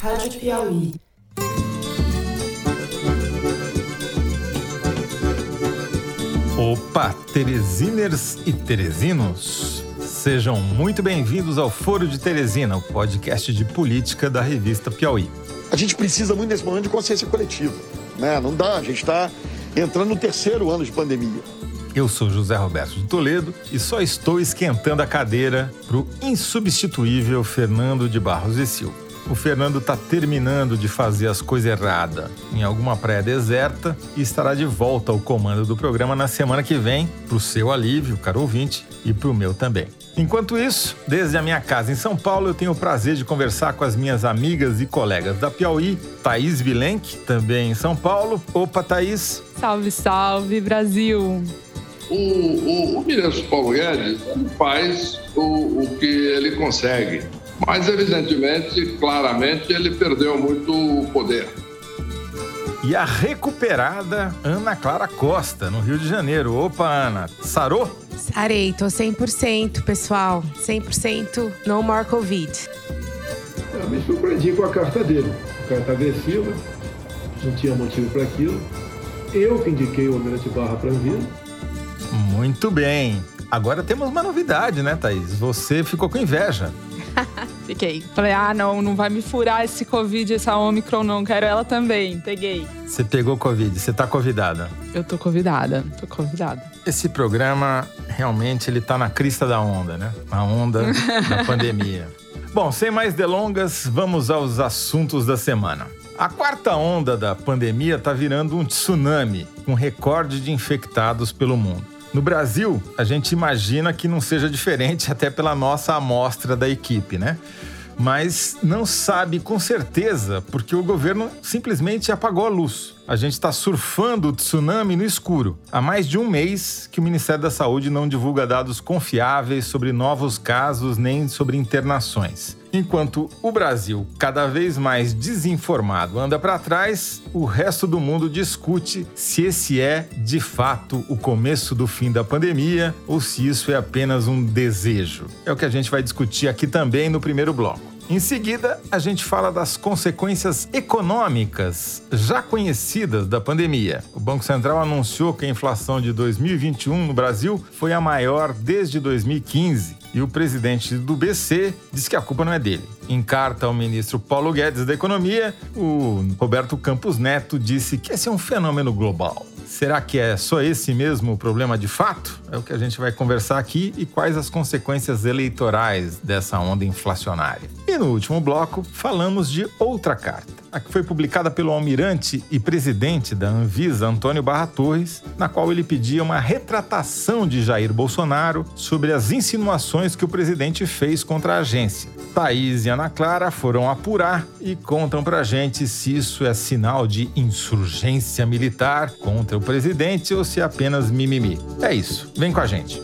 Rádio Piauí. Opa, Teresiners e Teresinos! Sejam muito bem-vindos ao Foro de Teresina, o podcast de política da revista Piauí. A gente precisa muito nesse momento de consciência coletiva. Né? Não dá, a gente está entrando no terceiro ano de pandemia. Eu sou José Roberto de Toledo e só estou esquentando a cadeira para o insubstituível Fernando de Barros e Silva. O Fernando está terminando de fazer as coisas erradas em alguma praia deserta e estará de volta ao comando do programa na semana que vem, para o seu alívio, caro ouvinte, e para o meu também. Enquanto isso, desde a minha casa em São Paulo, eu tenho o prazer de conversar com as minhas amigas e colegas da Piauí, Thaís Vilenque, também em São Paulo. Opa, Thaís! Salve, salve, Brasil! O, o, o ministro Paulo Guedes faz o, o que ele consegue mas, evidentemente, claramente, ele perdeu muito o poder. E a recuperada Ana Clara Costa, no Rio de Janeiro. Opa, Ana, sarou? Sarei, tô 100%, pessoal. 100% no more Covid. Eu me surpreendi com a carta dele. A carta agressiva, não tinha motivo para aquilo. Eu que indiquei o Almirante Barra para vir. Muito bem. Agora temos uma novidade, né, Thaís? Você ficou com inveja. Fiquei. Falei, ah, não, não vai me furar esse Covid, essa Omicron, não. Quero ela também. Peguei. Você pegou Covid, você tá convidada. Eu tô convidada, tô convidada. Esse programa, realmente, ele tá na crista da onda, né? A onda da pandemia. Bom, sem mais delongas, vamos aos assuntos da semana. A quarta onda da pandemia está virando um tsunami, com recorde de infectados pelo mundo. No Brasil, a gente imagina que não seja diferente, até pela nossa amostra da equipe, né? Mas não sabe com certeza, porque o governo simplesmente apagou a luz. A gente está surfando o tsunami no escuro. Há mais de um mês que o Ministério da Saúde não divulga dados confiáveis sobre novos casos nem sobre internações. Enquanto o Brasil, cada vez mais desinformado, anda para trás, o resto do mundo discute se esse é, de fato, o começo do fim da pandemia ou se isso é apenas um desejo. É o que a gente vai discutir aqui também no primeiro bloco. Em seguida, a gente fala das consequências econômicas já conhecidas da pandemia. O Banco Central anunciou que a inflação de 2021 no Brasil foi a maior desde 2015 e o presidente do BC disse que a culpa não é dele. Em carta ao ministro Paulo Guedes da Economia, o Roberto Campos Neto disse que esse é um fenômeno global. Será que é só esse mesmo o problema de fato? É o que a gente vai conversar aqui e quais as consequências eleitorais dessa onda inflacionária. E no último bloco, falamos de outra carta, a que foi publicada pelo almirante e presidente da Anvisa, Antônio Barra Torres, na qual ele pedia uma retratação de Jair Bolsonaro sobre as insinuações que o presidente fez contra a agência. Thaís e Ana Clara foram apurar e contam pra gente se isso é sinal de insurgência militar contra o presidente ou se é apenas mimimi. É isso, vem com a gente.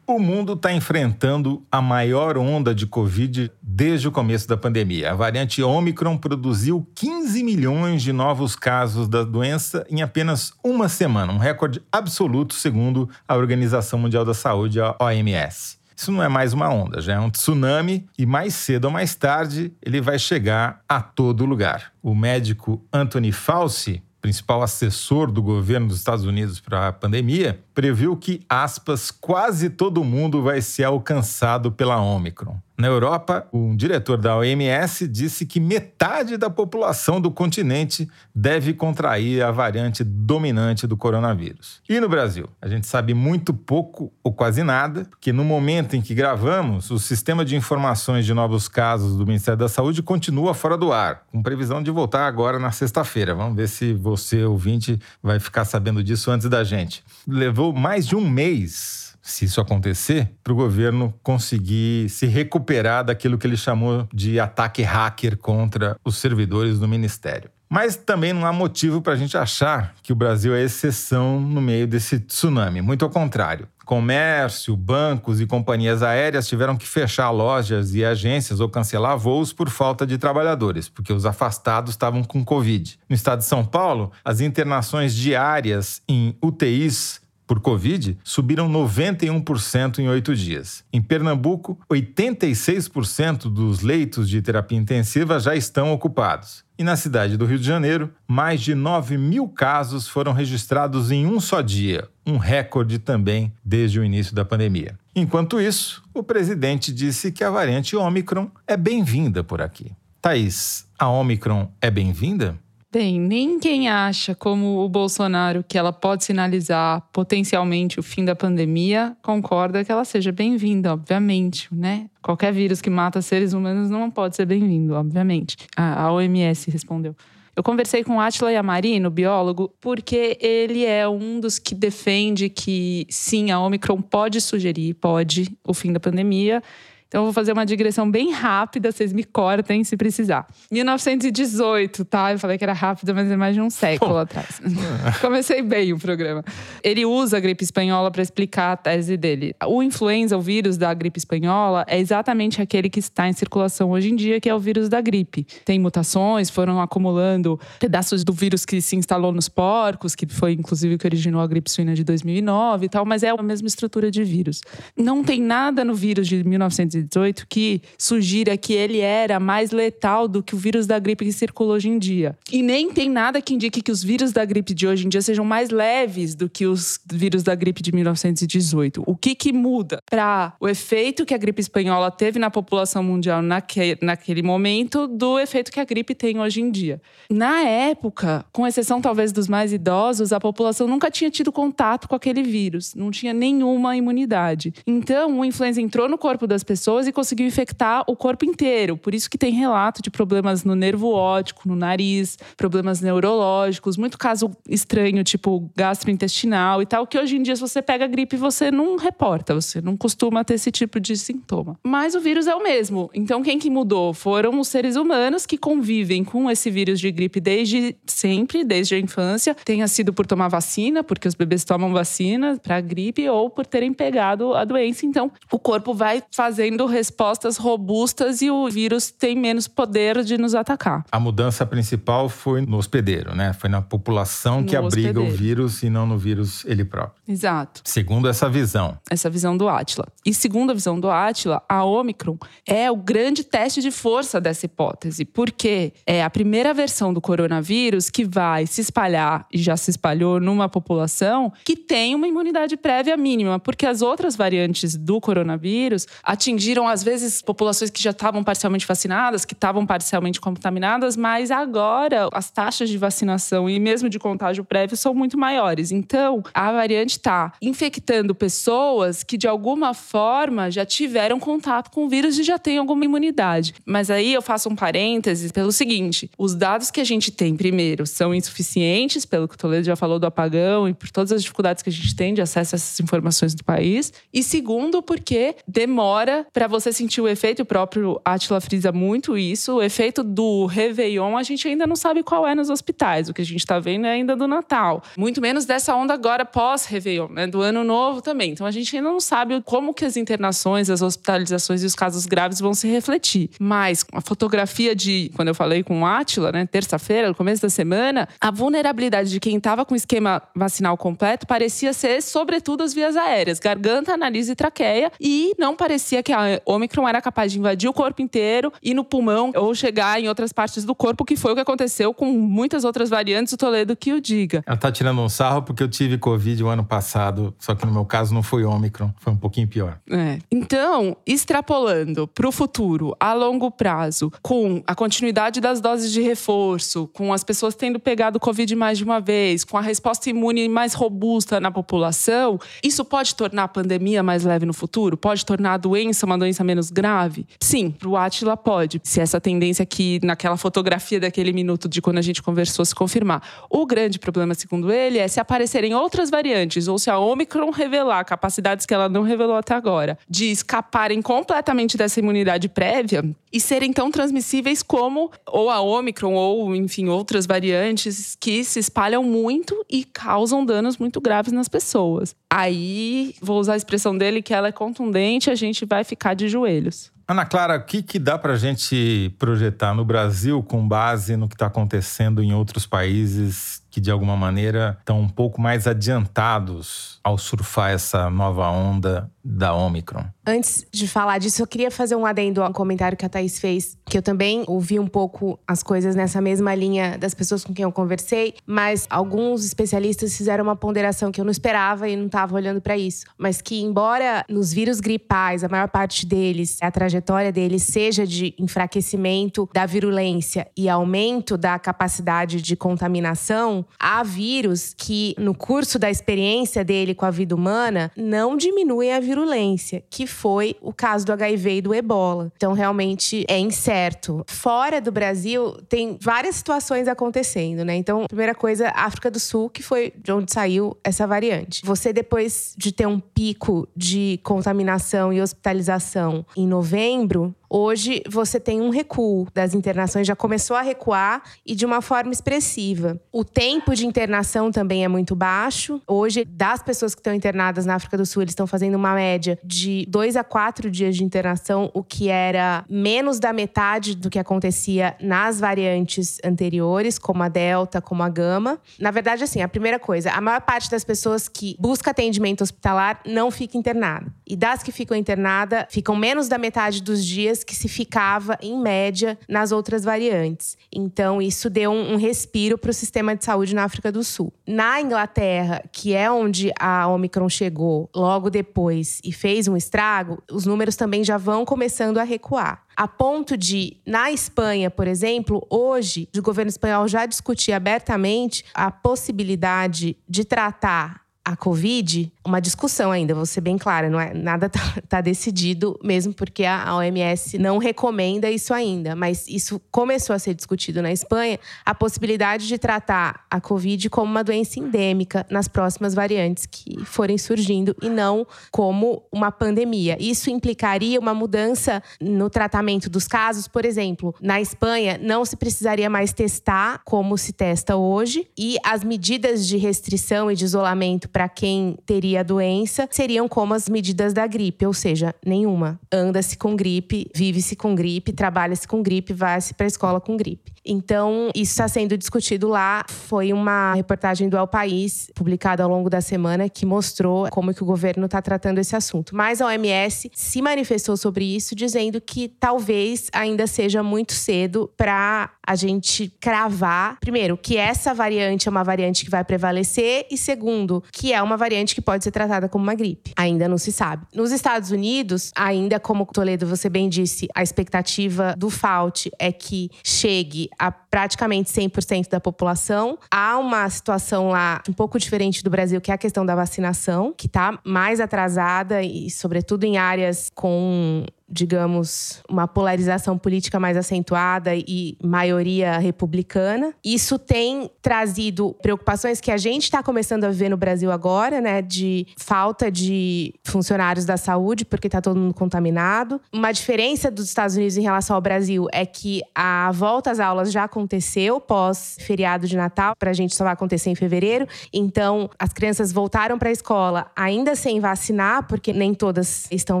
O mundo está enfrentando a maior onda de Covid desde o começo da pandemia. A variante Omicron produziu 15 milhões de novos casos da doença em apenas uma semana, um recorde absoluto, segundo a Organização Mundial da Saúde, a OMS. Isso não é mais uma onda, já é um tsunami e mais cedo ou mais tarde ele vai chegar a todo lugar. O médico Anthony Fauci principal assessor do governo dos Estados Unidos para a pandemia, previu que, aspas, quase todo mundo vai ser alcançado pela Omicron. Na Europa, um diretor da OMS disse que metade da população do continente deve contrair a variante dominante do coronavírus. E no Brasil? A gente sabe muito pouco ou quase nada, porque no momento em que gravamos, o sistema de informações de novos casos do Ministério da Saúde continua fora do ar, com previsão de voltar agora na sexta-feira. Vamos ver se você, ouvinte, vai ficar sabendo disso antes da gente. Levou mais de um mês se isso acontecer, para o governo conseguir se recuperar daquilo que ele chamou de ataque hacker contra os servidores do ministério. Mas também não há motivo para a gente achar que o Brasil é exceção no meio desse tsunami. Muito ao contrário. Comércio, bancos e companhias aéreas tiveram que fechar lojas e agências ou cancelar voos por falta de trabalhadores, porque os afastados estavam com Covid. No estado de São Paulo, as internações diárias em UTIs por Covid subiram 91% em oito dias. Em Pernambuco, 86% dos leitos de terapia intensiva já estão ocupados. E na cidade do Rio de Janeiro, mais de 9 mil casos foram registrados em um só dia, um recorde também desde o início da pandemia. Enquanto isso, o presidente disse que a variante Omicron é bem-vinda por aqui. Thaís, a Omicron é bem-vinda? Bem, nem quem acha, como o Bolsonaro, que ela pode sinalizar potencialmente o fim da pandemia, concorda que ela seja bem-vinda, obviamente, né? Qualquer vírus que mata seres humanos não pode ser bem-vindo, obviamente. A OMS respondeu. Eu conversei com Atila Yamarino, biólogo, porque ele é um dos que defende que sim, a Omicron pode sugerir, pode, o fim da pandemia. Então, eu vou fazer uma digressão bem rápida, vocês me cortem se precisar. 1918, tá? Eu falei que era rápida, mas é mais de um século Pô. atrás. Comecei bem o programa. Ele usa a gripe espanhola para explicar a tese dele. O influenza, o vírus da gripe espanhola, é exatamente aquele que está em circulação hoje em dia, que é o vírus da gripe. Tem mutações, foram acumulando pedaços do vírus que se instalou nos porcos, que foi inclusive o que originou a gripe suína de 2009 e tal, mas é a mesma estrutura de vírus. Não tem nada no vírus de 1918 1918 que sugira que ele era mais letal do que o vírus da gripe que circula hoje em dia. E nem tem nada que indique que os vírus da gripe de hoje em dia sejam mais leves do que os vírus da gripe de 1918. O que que muda para o efeito que a gripe espanhola teve na população mundial naque, naquele momento do efeito que a gripe tem hoje em dia? Na época, com exceção talvez dos mais idosos, a população nunca tinha tido contato com aquele vírus, não tinha nenhuma imunidade. Então, o influenza entrou no corpo das pessoas pessoas e conseguiu infectar o corpo inteiro. Por isso que tem relato de problemas no nervo óptico, no nariz, problemas neurológicos, muito caso estranho, tipo gastrointestinal e tal, que hoje em dia, se você pega gripe, você não reporta, você não costuma ter esse tipo de sintoma. Mas o vírus é o mesmo. Então, quem que mudou? Foram os seres humanos que convivem com esse vírus de gripe desde sempre, desde a infância, tenha sido por tomar vacina, porque os bebês tomam vacina para gripe, ou por terem pegado a doença. Então, o corpo vai fazendo tendo respostas robustas e o vírus tem menos poder de nos atacar. A mudança principal foi no hospedeiro, né? Foi na população que no abriga hospedeiro. o vírus e não no vírus ele próprio. Exato. Segundo essa visão. Essa visão do Átila. E segundo a visão do Átila, a Omicron é o grande teste de força dessa hipótese, porque é a primeira versão do coronavírus que vai se espalhar e já se espalhou numa população que tem uma imunidade prévia mínima, porque as outras variantes do coronavírus atingiram atingiram, às vezes, populações que já estavam parcialmente vacinadas, que estavam parcialmente contaminadas, mas agora as taxas de vacinação e mesmo de contágio prévio são muito maiores. Então, a variante está infectando pessoas que, de alguma forma, já tiveram contato com o vírus e já têm alguma imunidade. Mas aí eu faço um parêntese pelo seguinte: os dados que a gente tem, primeiro, são insuficientes, pelo que o Toledo já falou do apagão e por todas as dificuldades que a gente tem de acesso a essas informações do país. E segundo, porque demora para você sentir o efeito, o próprio Atila frisa muito isso, o efeito do Réveillon, a gente ainda não sabe qual é nos hospitais. O que a gente está vendo é ainda do Natal. Muito menos dessa onda agora pós-Réveillon, né? Do Ano Novo também. Então a gente ainda não sabe como que as internações, as hospitalizações e os casos graves vão se refletir. Mas a fotografia de, quando eu falei com o Atila, né? Terça-feira, no começo da semana, a vulnerabilidade de quem estava com esquema vacinal completo parecia ser, sobretudo, as vias aéreas, garganta, nariz e traqueia, e não parecia que a a Omicron era capaz de invadir o corpo inteiro e no pulmão ou chegar em outras partes do corpo, que foi o que aconteceu com muitas outras variantes, o Toledo que o diga. Ela tá tirando um sarro porque eu tive Covid o ano passado, só que no meu caso não foi Omicron, foi um pouquinho pior. É. Então, extrapolando para o futuro, a longo prazo, com a continuidade das doses de reforço, com as pessoas tendo pegado Covid mais de uma vez, com a resposta imune mais robusta na população, isso pode tornar a pandemia mais leve no futuro? Pode tornar a doença uma doença menos grave? Sim, pro Atila pode. Se essa tendência aqui naquela fotografia daquele minuto de quando a gente conversou se confirmar. O grande problema, segundo ele, é se aparecerem outras variantes ou se a Omicron revelar capacidades que ela não revelou até agora de escaparem completamente dessa imunidade prévia e serem tão transmissíveis como ou a Omicron ou, enfim, outras variantes que se espalham muito e causam danos muito graves nas pessoas. Aí, vou usar a expressão dele que ela é contundente, a gente vai ficar de joelhos. Ana Clara, o que, que dá para a gente projetar no Brasil com base no que está acontecendo em outros países que de alguma maneira estão um pouco mais adiantados ao surfar essa nova onda da Omicron. Antes de falar disso, eu queria fazer um adendo ao comentário que a Thaís fez, que eu também ouvi um pouco as coisas nessa mesma linha das pessoas com quem eu conversei, mas alguns especialistas fizeram uma ponderação que eu não esperava e não estava olhando para isso. Mas que, embora nos vírus gripais, a maior parte deles, a trajetória deles seja de enfraquecimento da virulência e aumento da capacidade de contaminação, há vírus que, no curso da experiência dele com a vida humana, não diminuem a virulência, que foi o caso do HIV e do ebola. Então, realmente é incerto. Fora do Brasil, tem várias situações acontecendo, né? Então, primeira coisa, África do Sul, que foi de onde saiu essa variante. Você, depois de ter um pico de contaminação e hospitalização em novembro, Hoje você tem um recuo das internações, já começou a recuar e de uma forma expressiva. O tempo de internação também é muito baixo. Hoje, das pessoas que estão internadas na África do Sul, eles estão fazendo uma média de dois a quatro dias de internação, o que era menos da metade do que acontecia nas variantes anteriores, como a Delta, como a Gama. Na verdade, assim, a primeira coisa, a maior parte das pessoas que busca atendimento hospitalar não fica internada. E das que ficam internadas, ficam menos da metade dos dias dias que se ficava, em média, nas outras variantes. Então, isso deu um, um respiro para o sistema de saúde na África do Sul. Na Inglaterra, que é onde a Omicron chegou logo depois e fez um estrago, os números também já vão começando a recuar a ponto de, na Espanha, por exemplo, hoje, o governo espanhol já discutir abertamente a possibilidade de tratar a Covid, uma discussão ainda, vou ser bem clara, não é? Nada tá, tá decidido, mesmo porque a OMS não recomenda isso ainda, mas isso começou a ser discutido na Espanha, a possibilidade de tratar a Covid como uma doença endêmica nas próximas variantes que forem surgindo e não como uma pandemia. Isso implicaria uma mudança no tratamento dos casos, por exemplo, na Espanha não se precisaria mais testar como se testa hoje e as medidas de restrição e de isolamento para quem teria a doença seriam como as medidas da gripe, ou seja, nenhuma. Anda-se com gripe, vive-se com gripe, trabalha-se com gripe, vai-se para a escola com gripe. Então, isso está sendo discutido lá. Foi uma reportagem do El País, publicada ao longo da semana, que mostrou como que o governo está tratando esse assunto. Mas a OMS se manifestou sobre isso, dizendo que talvez ainda seja muito cedo para a gente cravar, primeiro, que essa variante é uma variante que vai prevalecer, e segundo, que é uma variante que pode ser tratada como uma gripe. Ainda não se sabe. Nos Estados Unidos, ainda como Toledo você bem disse, a expectativa do Fauci é que chegue a praticamente 100% da população. Há uma situação lá um pouco diferente do Brasil, que é a questão da vacinação, que está mais atrasada e, sobretudo, em áreas com digamos, uma polarização política mais acentuada e maioria republicana. Isso tem trazido preocupações que a gente está começando a ver no Brasil agora, né, de falta de funcionários da saúde, porque está todo mundo contaminado. Uma diferença dos Estados Unidos em relação ao Brasil é que a volta às aulas já aconteceu pós feriado de Natal, para a gente só vai acontecer em fevereiro. Então, as crianças voltaram para a escola ainda sem vacinar, porque nem todas estão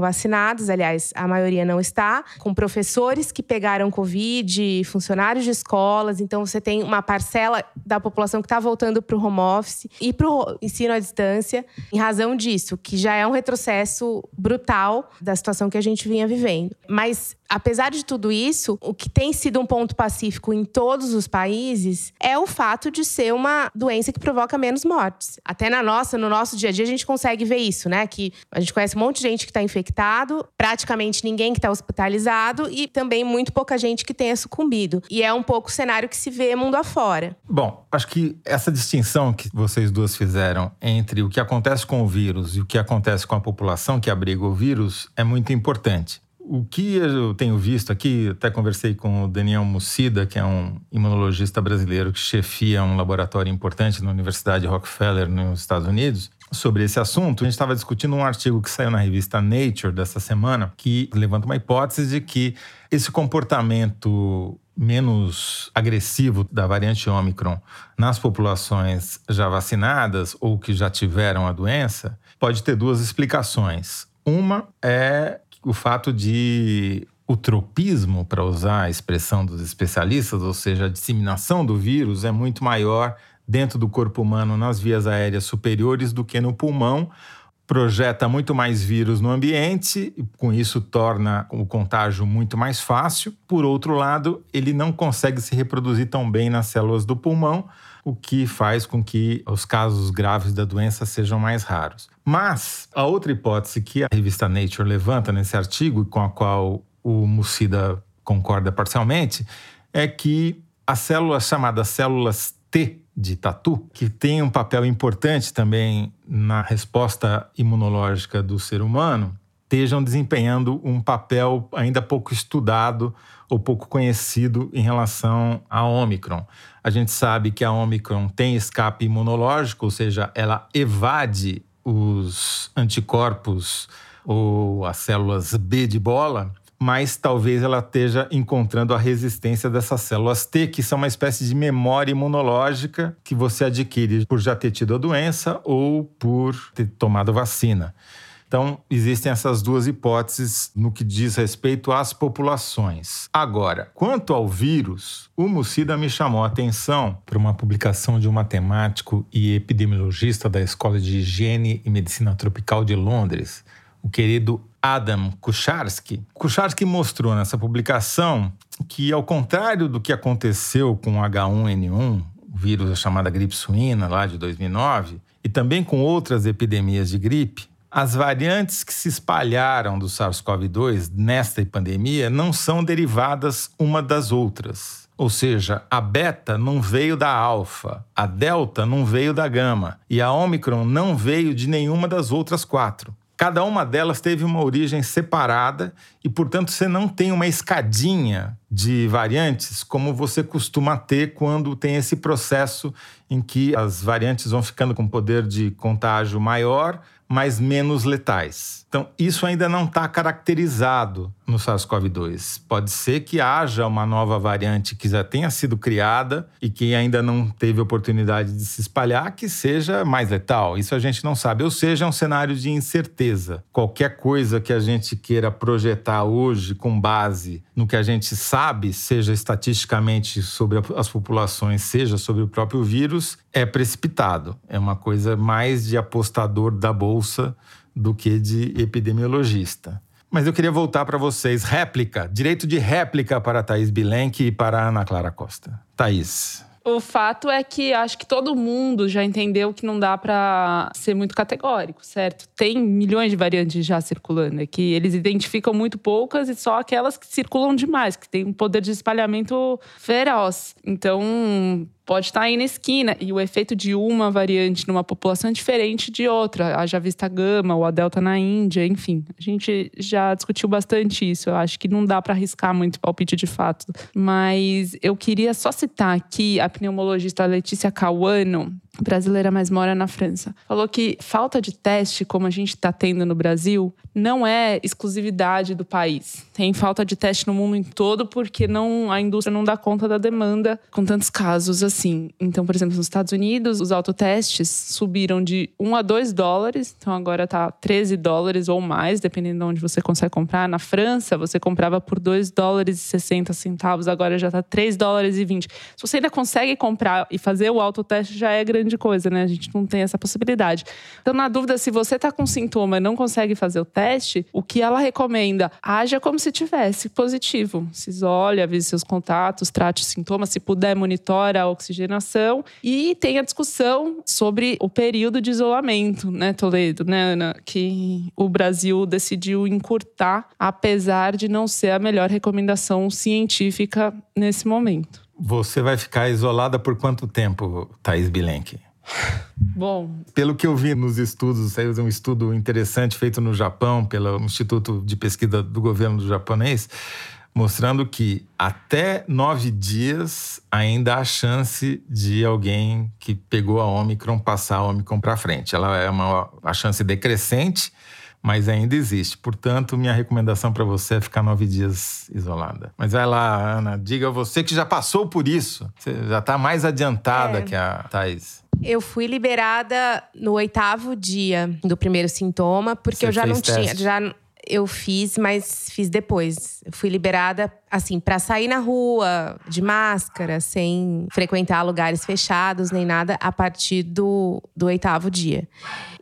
vacinadas, aliás, a maioria não está, com professores que pegaram Covid, funcionários de escolas. Então, você tem uma parcela da população que está voltando para o home office e para o ensino à distância, em razão disso, que já é um retrocesso brutal da situação que a gente vinha vivendo. Mas apesar de tudo isso, o que tem sido um ponto pacífico em todos os países é o fato de ser uma doença que provoca menos mortes. Até na nossa, no nosso dia a dia, a gente consegue ver isso, né? Que a gente conhece um monte de gente que está infectado, praticamente ninguém que está hospitalizado e também muito pouca gente que tenha sucumbido. E é um pouco o cenário que se vê mundo afora. Bom, acho que essa distinção que vocês duas fizeram entre o que acontece com o vírus e o que acontece com a população que abriga o vírus é muito importante. O que eu tenho visto aqui, até conversei com o Daniel Mucida, que é um imunologista brasileiro que chefia um laboratório importante na Universidade Rockefeller, nos Estados Unidos, sobre esse assunto. A gente estava discutindo um artigo que saiu na revista Nature dessa semana, que levanta uma hipótese de que esse comportamento menos agressivo da variante Omicron nas populações já vacinadas ou que já tiveram a doença pode ter duas explicações. Uma é o fato de o tropismo, para usar a expressão dos especialistas, ou seja, a disseminação do vírus, é muito maior dentro do corpo humano nas vias aéreas superiores do que no pulmão, projeta muito mais vírus no ambiente, e com isso torna o contágio muito mais fácil. Por outro lado, ele não consegue se reproduzir tão bem nas células do pulmão, o que faz com que os casos graves da doença sejam mais raros. Mas a outra hipótese que a revista Nature levanta nesse artigo, com a qual o Mucida concorda parcialmente, é que as células chamadas células T de tatu, que tem um papel importante também na resposta imunológica do ser humano, estejam desempenhando um papel ainda pouco estudado ou pouco conhecido em relação à Omicron. A gente sabe que a Omicron tem escape imunológico, ou seja, ela evade os anticorpos ou as células B de bola, mas talvez ela esteja encontrando a resistência dessas células T, que são uma espécie de memória imunológica que você adquire por já ter tido a doença ou por ter tomado vacina. Então, existem essas duas hipóteses no que diz respeito às populações. Agora, quanto ao vírus, o Mucida me chamou a atenção para uma publicação de um matemático e epidemiologista da Escola de Higiene e Medicina Tropical de Londres, o querido Adam Kucharski. Kucharski mostrou nessa publicação que, ao contrário do que aconteceu com o H1N1, o vírus chamada gripe suína lá de 2009, e também com outras epidemias de gripe, as variantes que se espalharam do SARS-CoV-2 nesta pandemia não são derivadas uma das outras. Ou seja, a beta não veio da alfa, a delta não veio da gama e a omicron não veio de nenhuma das outras quatro. Cada uma delas teve uma origem separada e, portanto, você não tem uma escadinha de variantes como você costuma ter quando tem esse processo em que as variantes vão ficando com poder de contágio maior mas menos letais. Então, isso ainda não está caracterizado no SARS-CoV-2. Pode ser que haja uma nova variante que já tenha sido criada e que ainda não teve oportunidade de se espalhar, que seja mais letal. Isso a gente não sabe. Ou seja, é um cenário de incerteza. Qualquer coisa que a gente queira projetar hoje com base no que a gente sabe, seja estatisticamente sobre as populações, seja sobre o próprio vírus, é precipitado. É uma coisa mais de apostador da bolsa do que de epidemiologista. Mas eu queria voltar para vocês. Réplica, direito de réplica para Thaís Bilenque e para Ana Clara Costa. Thaís. O fato é que acho que todo mundo já entendeu que não dá para ser muito categórico, certo? Tem milhões de variantes já circulando aqui. Eles identificam muito poucas e só aquelas que circulam demais, que têm um poder de espalhamento feroz. Então, pode estar aí na esquina. E o efeito de uma variante numa população é diferente de outra. Haja vista gama ou a delta na Índia, enfim. A gente já discutiu bastante isso. Eu acho que não dá para arriscar muito palpite de fato. Mas eu queria só citar aqui a pneumologista Letícia Cauano, brasileira, mas mora na França, falou que falta de teste, como a gente está tendo no Brasil, não é exclusividade do país. Tem falta de teste no mundo em todo porque não a indústria não dá conta da demanda com tantos casos assim. Então, por exemplo, nos Estados Unidos, os autotestes subiram de 1 a 2 dólares, então agora está 13 dólares ou mais, dependendo de onde você consegue comprar. Na França, você comprava por 2 dólares e 60 centavos, agora já está 3 dólares e 20. Se você ainda consegue comprar e fazer o autoteste, já é grande de coisa, né? A gente não tem essa possibilidade. Então, na dúvida, se você está com sintoma e não consegue fazer o teste, o que ela recomenda? Haja como se tivesse positivo. Se isole, avise seus contatos, trate os sintomas, se puder, monitore a oxigenação e tenha discussão sobre o período de isolamento, né, Toledo, né, Ana? Que o Brasil decidiu encurtar, apesar de não ser a melhor recomendação científica nesse momento. Você vai ficar isolada por quanto tempo, Thaís Bilenque? Bom. Pelo que eu vi nos estudos, saiu um estudo interessante feito no Japão pelo Instituto de Pesquisa do Governo Japonês, mostrando que até nove dias ainda há chance de alguém que pegou a Omicron passar a Omicron para frente. Ela é uma a chance decrescente mas ainda existe. Portanto, minha recomendação para você é ficar nove dias isolada. Mas vai lá, Ana, diga você que já passou por isso. Você já está mais adiantada é. que a Thais. Eu fui liberada no oitavo dia do primeiro sintoma, porque você eu já não teste. tinha. Já, eu fiz, mas fiz depois. Eu fui liberada assim, para sair na rua de máscara, sem frequentar lugares fechados nem nada, a partir do, do oitavo dia.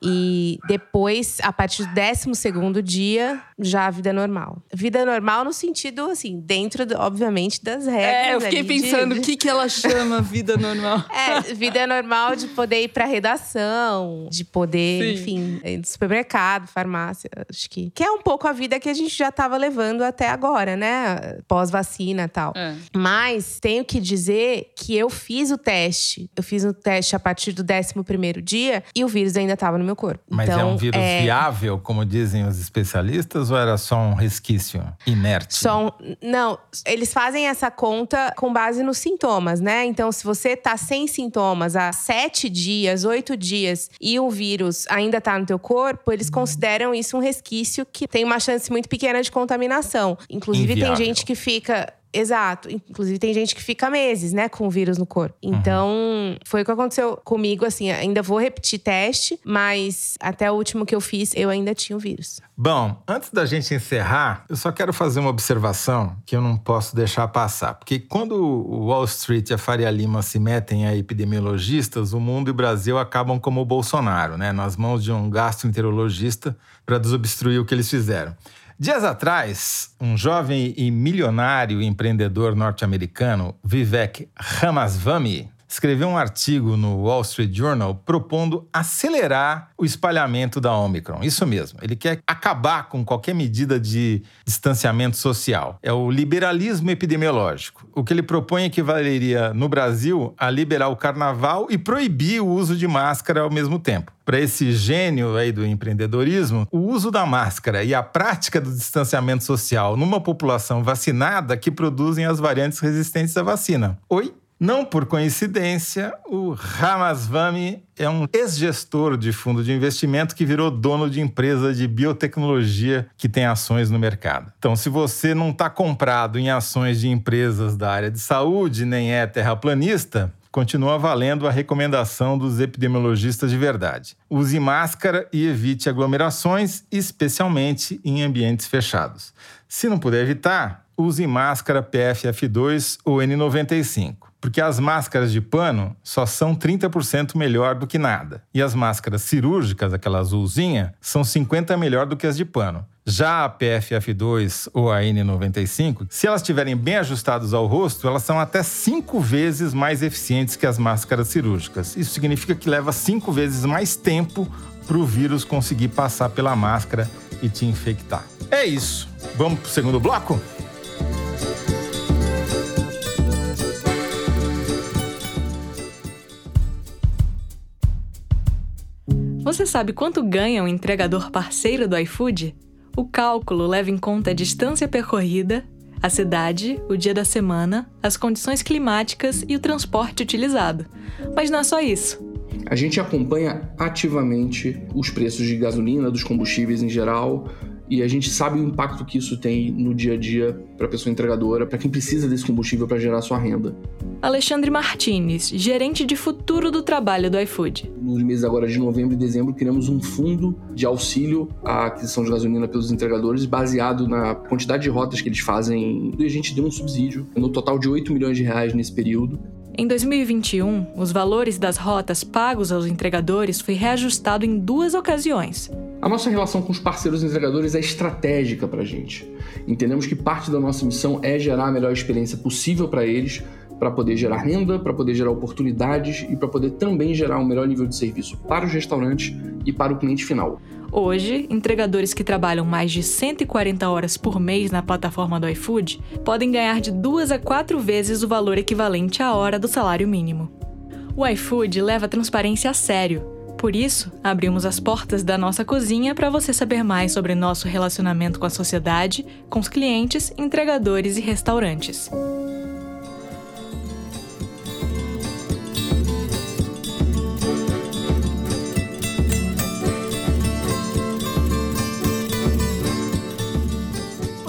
E depois, a partir do décimo segundo dia, já a vida normal. Vida normal no sentido, assim, dentro, do, obviamente, das regras. É, eu fiquei pensando o de... que, que ela chama vida normal. É, vida normal de poder ir pra redação, de poder, Sim. enfim, ir no supermercado, farmácia. Acho que. Que é um pouco a vida que a gente já tava levando até agora, né? Pós-vacina e tal. É. Mas tenho que dizer que eu fiz o teste. Eu fiz o teste a partir do décimo primeiro dia e o vírus ainda tava no meu corpo. Mas então, é um vírus é... viável, como dizem os especialistas, ou era só um resquício inerte? Só um... Não, eles fazem essa conta com base nos sintomas, né? Então, se você tá sem sintomas há sete dias, oito dias e o vírus ainda tá no teu corpo, eles consideram isso um resquício que tem uma chance muito pequena de contaminação. Inclusive, Inviável. tem gente que fica Exato. Inclusive, tem gente que fica meses, né, com o vírus no corpo. Então, uhum. foi o que aconteceu comigo. Assim, ainda vou repetir teste, mas até o último que eu fiz, eu ainda tinha o vírus. Bom, antes da gente encerrar, eu só quero fazer uma observação que eu não posso deixar passar. Porque quando o Wall Street e a Faria Lima se metem a epidemiologistas, o mundo e o Brasil acabam como o Bolsonaro, né, nas mãos de um gastroenterologista para desobstruir o que eles fizeram. Dias atrás, um jovem e milionário empreendedor norte-americano, Vivek Ramaswamy, escreveu um artigo no Wall Street Journal propondo acelerar o espalhamento da Omicron. Isso mesmo, ele quer acabar com qualquer medida de distanciamento social. É o liberalismo epidemiológico. O que ele propõe equivaleria no Brasil a liberar o carnaval e proibir o uso de máscara ao mesmo tempo para esse gênio aí do empreendedorismo, o uso da máscara e a prática do distanciamento social numa população vacinada que produzem as variantes resistentes à vacina. Oi? Não por coincidência, o Ramaswamy é um ex-gestor de fundo de investimento que virou dono de empresa de biotecnologia que tem ações no mercado. Então, se você não está comprado em ações de empresas da área de saúde, nem é terraplanista, continua valendo a recomendação dos epidemiologistas de verdade. Use máscara e evite aglomerações, especialmente em ambientes fechados. Se não puder evitar, use máscara PFF2 ou N95 porque as máscaras de pano só são 30% melhor do que nada. E as máscaras cirúrgicas, aquela azulzinha, são 50% melhor do que as de pano. Já a PFF2 ou a N95, se elas estiverem bem ajustadas ao rosto, elas são até 5 vezes mais eficientes que as máscaras cirúrgicas. Isso significa que leva 5 vezes mais tempo para o vírus conseguir passar pela máscara e te infectar. É isso. Vamos para o segundo bloco? Você sabe quanto ganha um entregador parceiro do iFood? O cálculo leva em conta a distância percorrida, a cidade, o dia da semana, as condições climáticas e o transporte utilizado. Mas não é só isso. A gente acompanha ativamente os preços de gasolina, dos combustíveis em geral, e a gente sabe o impacto que isso tem no dia a dia para a pessoa entregadora, para quem precisa desse combustível para gerar sua renda. Alexandre Martinez, gerente de futuro do trabalho do iFood. Nos meses agora de novembro e dezembro, criamos um fundo de auxílio à aquisição de gasolina pelos entregadores, baseado na quantidade de rotas que eles fazem. E a gente deu um subsídio, no total de 8 milhões de reais nesse período. Em 2021, os valores das rotas pagos aos entregadores foi reajustado em duas ocasiões. A nossa relação com os parceiros entregadores é estratégica para a gente. Entendemos que parte da nossa missão é gerar a melhor experiência possível para eles, para poder gerar renda, para poder gerar oportunidades e para poder também gerar um melhor nível de serviço para os restaurantes e para o cliente final. Hoje, entregadores que trabalham mais de 140 horas por mês na plataforma do iFood podem ganhar de duas a quatro vezes o valor equivalente à hora do salário mínimo. O iFood leva a transparência a sério por isso, abrimos as portas da nossa cozinha para você saber mais sobre nosso relacionamento com a sociedade, com os clientes, entregadores e restaurantes.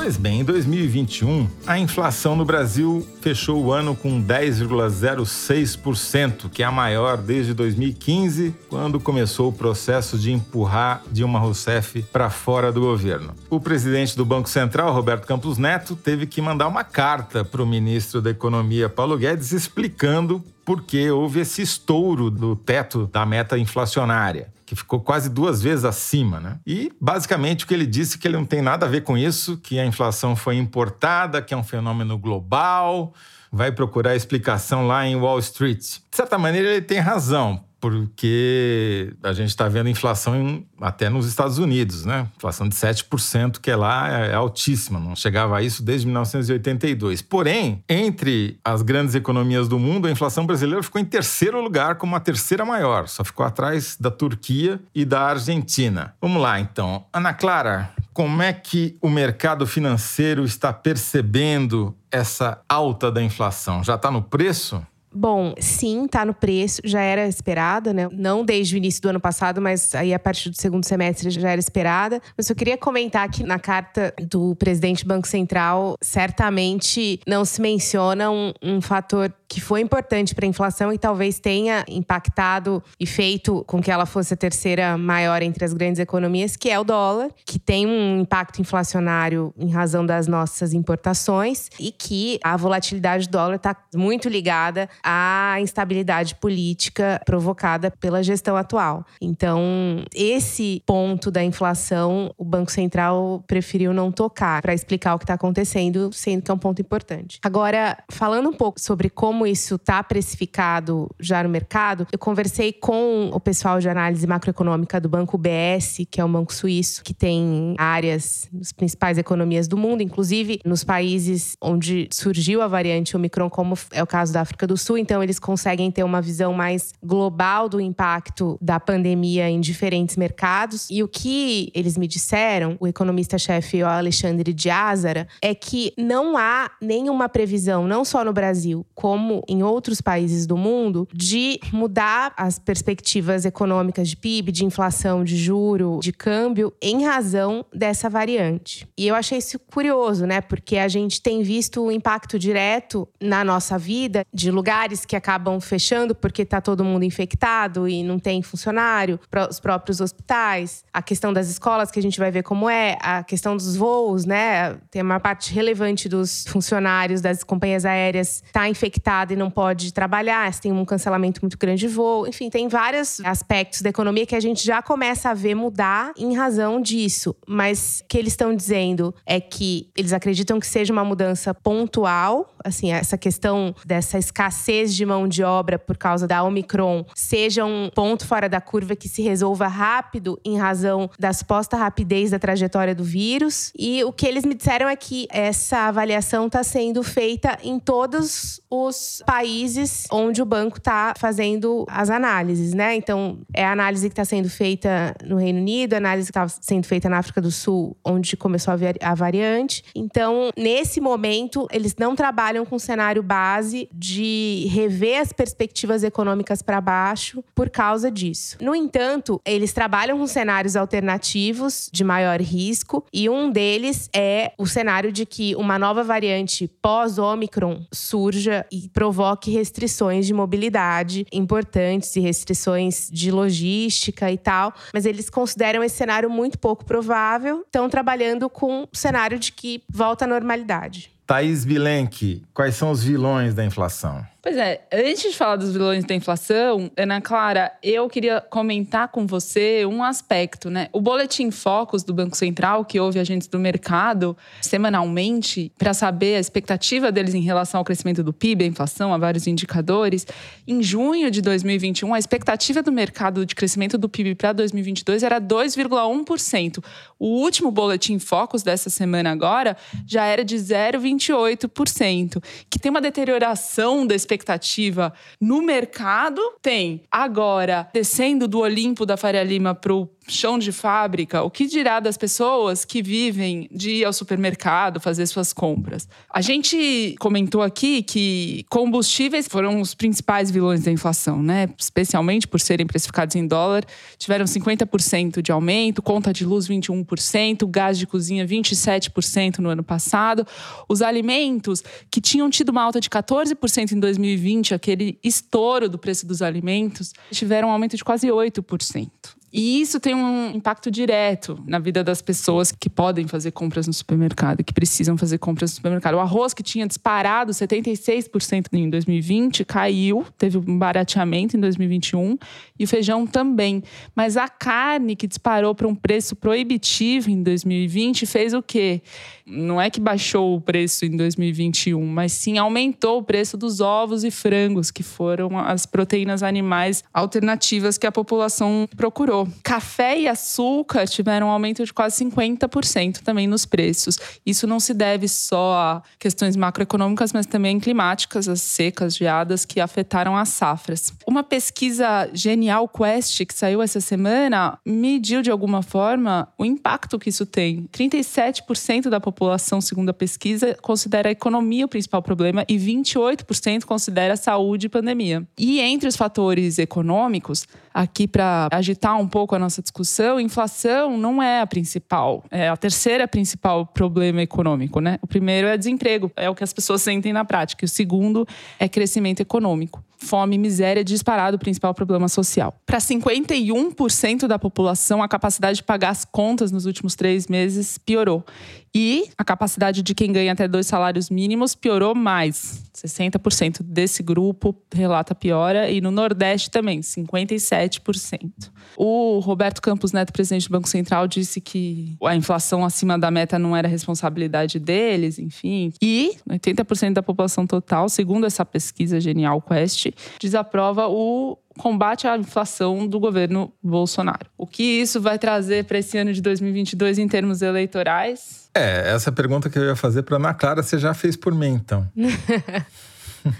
Pois bem, em 2021, a inflação no Brasil fechou o ano com 10,06%, que é a maior desde 2015, quando começou o processo de empurrar Dilma Rousseff para fora do governo. O presidente do Banco Central, Roberto Campos Neto, teve que mandar uma carta para o ministro da Economia, Paulo Guedes, explicando por que houve esse estouro do teto da meta inflacionária que ficou quase duas vezes acima, né? E basicamente o que ele disse é que ele não tem nada a ver com isso, que a inflação foi importada, que é um fenômeno global, vai procurar explicação lá em Wall Street. De certa maneira ele tem razão, porque a gente está vendo inflação em, até nos Estados Unidos, né? Inflação de 7%, que é lá é, é altíssima, não chegava a isso desde 1982. Porém, entre as grandes economias do mundo, a inflação brasileira ficou em terceiro lugar, como a terceira maior, só ficou atrás da Turquia e da Argentina. Vamos lá, então. Ana Clara, como é que o mercado financeiro está percebendo essa alta da inflação? Já está no preço? Bom, sim, está no preço, já era esperada, né? Não desde o início do ano passado, mas aí a partir do segundo semestre já era esperada. Mas eu queria comentar que na carta do presidente do Banco Central, certamente não se menciona um, um fator que foi importante para a inflação e talvez tenha impactado e feito com que ela fosse a terceira maior entre as grandes economias, que é o dólar, que tem um impacto inflacionário em razão das nossas importações e que a volatilidade do dólar está muito ligada à instabilidade política provocada pela gestão atual. Então, esse ponto da inflação, o Banco Central preferiu não tocar para explicar o que está acontecendo, sendo que é um ponto importante. Agora, falando um pouco sobre como isso está precificado já no mercado, eu conversei com o pessoal de análise macroeconômica do Banco BS, que é um banco suíço que tem áreas nas principais economias do mundo, inclusive nos países onde surgiu a variante Omicron, como é o caso da África do Sul. Então, eles conseguem ter uma visão mais global do impacto da pandemia em diferentes mercados. E o que eles me disseram, o economista-chefe Alexandre de Azara, é que não há nenhuma previsão, não só no Brasil, como em outros países do mundo, de mudar as perspectivas econômicas de PIB, de inflação, de juro, de câmbio, em razão dessa variante. E eu achei isso curioso, né? Porque a gente tem visto o impacto direto na nossa vida de lugares que acabam fechando porque está todo mundo infectado e não tem funcionário, os próprios hospitais, a questão das escolas que a gente vai ver como é, a questão dos voos, né? Tem uma parte relevante dos funcionários das companhias aéreas está infectada e não pode trabalhar, tem um cancelamento muito grande de voo, enfim, tem vários aspectos da economia que a gente já começa a ver mudar em razão disso, mas o que eles estão dizendo é que eles acreditam que seja uma mudança pontual, assim, essa questão dessa escassez de mão de obra por causa da Omicron seja um ponto fora da curva que se resolva rápido em razão da suposta rapidez da trajetória do vírus. E o que eles me disseram é que essa avaliação está sendo feita em todos os países onde o banco está fazendo as análises, né? Então, é a análise que está sendo feita no Reino Unido, a análise que está sendo feita na África do Sul, onde começou a variante. Então, nesse momento, eles não trabalham com cenário base de rever as perspectivas econômicas para baixo por causa disso. No entanto, eles trabalham com cenários alternativos de maior risco e um deles é o cenário de que uma nova variante pós-Omicron surja e provoque restrições de mobilidade importantes e restrições de logística e tal, mas eles consideram esse cenário muito pouco provável, estão trabalhando com o cenário de que volta à normalidade. Thaís Bilenque, quais são os vilões da inflação? Pois é, antes de falar dos vilões da inflação, Ana Clara, eu queria comentar com você um aspecto, né? O boletim Focus do Banco Central, que ouve agentes do mercado semanalmente para saber a expectativa deles em relação ao crescimento do PIB, a inflação, a vários indicadores. Em junho de 2021, a expectativa do mercado de crescimento do PIB para 2022 era 2,1%. O último boletim Focus dessa semana agora já era de 0,28%, que tem uma deterioração da expectativa expectativa no mercado, tem. Agora, descendo do Olimpo da Faria Lima pro chão de fábrica, o que dirá das pessoas que vivem de ir ao supermercado fazer suas compras? A gente comentou aqui que combustíveis foram os principais vilões da inflação, né? Especialmente por serem precificados em dólar, tiveram 50% de aumento, conta de luz 21%, gás de cozinha 27% no ano passado. Os alimentos que tinham tido uma alta de 14% em 2020, aquele estouro do preço dos alimentos, tiveram um aumento de quase 8%. E isso tem um impacto direto na vida das pessoas que podem fazer compras no supermercado, que precisam fazer compras no supermercado. O arroz, que tinha disparado 76% em 2020, caiu, teve um barateamento em 2021, e o feijão também. Mas a carne, que disparou para um preço proibitivo em 2020, fez o quê? Não é que baixou o preço em 2021, mas sim aumentou o preço dos ovos e frangos, que foram as proteínas animais alternativas que a população procurou. Café e açúcar tiveram um aumento de quase 50% também nos preços. Isso não se deve só a questões macroeconômicas, mas também climáticas, as secas, geadas que afetaram as safras. Uma pesquisa Genial Quest que saiu essa semana mediu de alguma forma o impacto que isso tem. 37% da população, segundo a pesquisa, considera a economia o principal problema e 28% considera a saúde e pandemia. E entre os fatores econômicos, aqui para agitar um pouco a nossa discussão, inflação não é a principal, é a terceira principal problema econômico, né? O primeiro é desemprego, é o que as pessoas sentem na prática. O segundo é crescimento econômico. Fome e miséria é disparado o principal problema social. Para 51% da população, a capacidade de pagar as contas nos últimos três meses piorou. E a capacidade de quem ganha até dois salários mínimos piorou mais. 60% desse grupo relata piora, e no Nordeste também, 57%. O Roberto Campos Neto, presidente do Banco Central, disse que a inflação acima da meta não era responsabilidade deles, enfim. E 80% da população total, segundo essa pesquisa Genial Quest, desaprova o combate à inflação do governo Bolsonaro. O que isso vai trazer para esse ano de 2022 em termos eleitorais? É, essa pergunta que eu ia fazer para Ana Clara, você já fez por mim, então.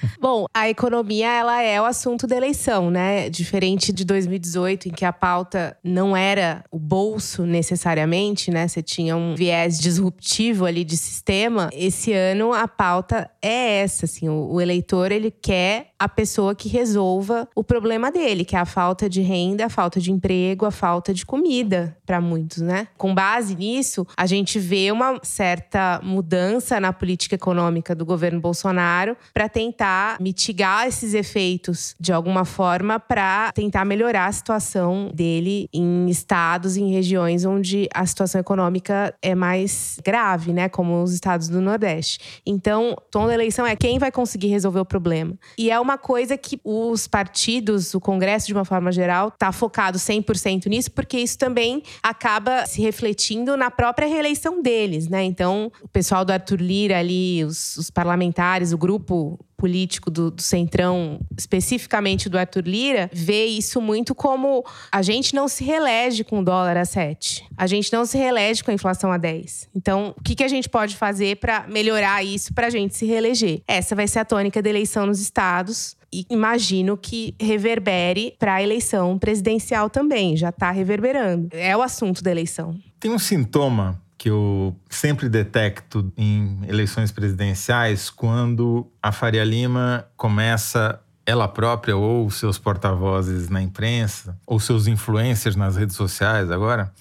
Bom, a economia ela é o assunto da eleição, né? Diferente de 2018, em que a pauta não era o bolso necessariamente, né? Você tinha um viés disruptivo ali de sistema. Esse ano a pauta é essa, assim, o, eleitor ele quer a pessoa que resolva o problema dele, que é a falta de renda, a falta de emprego, a falta de comida para muitos, né? Com base nisso, a gente vê uma certa mudança na política econômica do governo Bolsonaro para tentar mitigar esses efeitos de alguma forma para tentar melhorar a situação dele em estados, em regiões onde a situação econômica é mais grave, né, como os estados do Nordeste. Então, o tom da eleição é quem vai conseguir resolver o problema. E é uma coisa que os partidos, o Congresso de uma forma geral, está focado 100% nisso, porque isso também acaba se refletindo na própria reeleição deles, né? Então, o pessoal do Arthur Lira ali, os, os parlamentares, o grupo político do, do, Centrão, especificamente do Arthur Lira, vê isso muito como a gente não se reelege com o dólar a 7. A gente não se reelege com a inflação a 10. Então, o que, que a gente pode fazer para melhorar isso para a gente se reeleger? Essa vai ser a tônica da eleição nos estados. E imagino que reverbere para a eleição presidencial também, já está reverberando. É o assunto da eleição. Tem um sintoma que eu sempre detecto em eleições presidenciais quando a Faria Lima começa ela própria ou seus porta-vozes na imprensa ou seus influencers nas redes sociais agora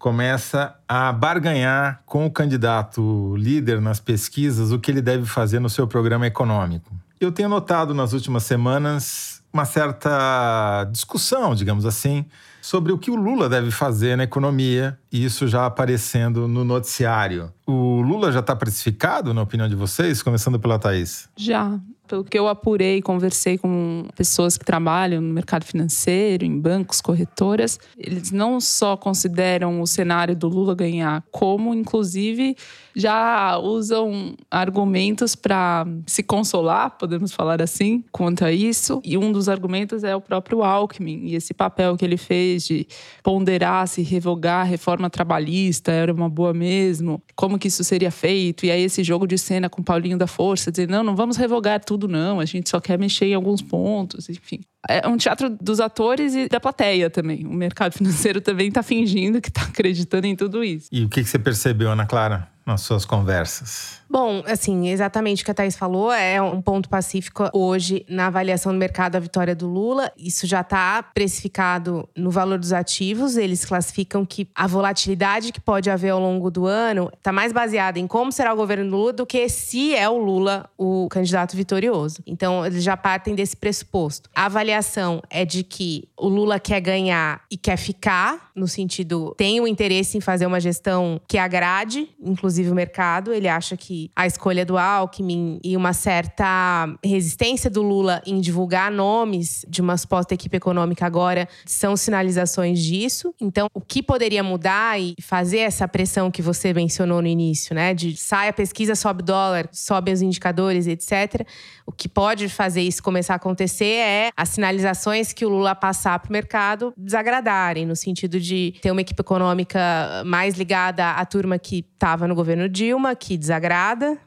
começa a barganhar com o candidato líder nas pesquisas o que ele deve fazer no seu programa econômico. Eu tenho notado nas últimas semanas uma certa discussão, digamos assim, sobre o que o Lula deve fazer na economia, e isso já aparecendo no noticiário. O Lula já está precificado, na opinião de vocês, começando pela Thaís? Já. Pelo que eu apurei, conversei com pessoas que trabalham no mercado financeiro, em bancos, corretoras, eles não só consideram o cenário do Lula ganhar, como, inclusive, já usam argumentos para se consolar, podemos falar assim, quanto a isso. E um dos argumentos é o próprio Alckmin e esse papel que ele fez de ponderar se revogar a reforma trabalhista era uma boa mesmo, como que isso seria feito. E aí esse jogo de cena com Paulinho da Força, dizer, não, não vamos revogar tudo não, a gente só quer mexer em alguns pontos, enfim. É um teatro dos atores e da plateia também. O mercado financeiro também está fingindo que está acreditando em tudo isso. E o que, você percebeu, Ana Clara, nas suas conversas? Bom, assim, exatamente o que a Thaís falou, é um ponto pacífico hoje na avaliação do mercado a vitória do Lula. Isso já está precificado no valor dos ativos. Eles classificam que a volatilidade que pode haver ao longo do ano está mais baseada em como será o governo do Lula do que se é o Lula o candidato vitorioso. Então, eles já partem desse pressuposto. A avaliação é de que o Lula quer ganhar e quer ficar, no sentido, tem o interesse em fazer uma gestão que agrade, inclusive o mercado. Ele acha que a escolha do Alckmin e uma certa resistência do Lula em divulgar nomes de uma suposta equipe econômica agora são sinalizações disso. Então, o que poderia mudar e fazer essa pressão que você mencionou no início, né? De sai a pesquisa, sobe dólar, sobe os indicadores, etc. O que pode fazer isso começar a acontecer é as sinalizações que o Lula passar para o mercado desagradarem, no sentido de ter uma equipe econômica mais ligada à turma que estava no governo Dilma, que desagrada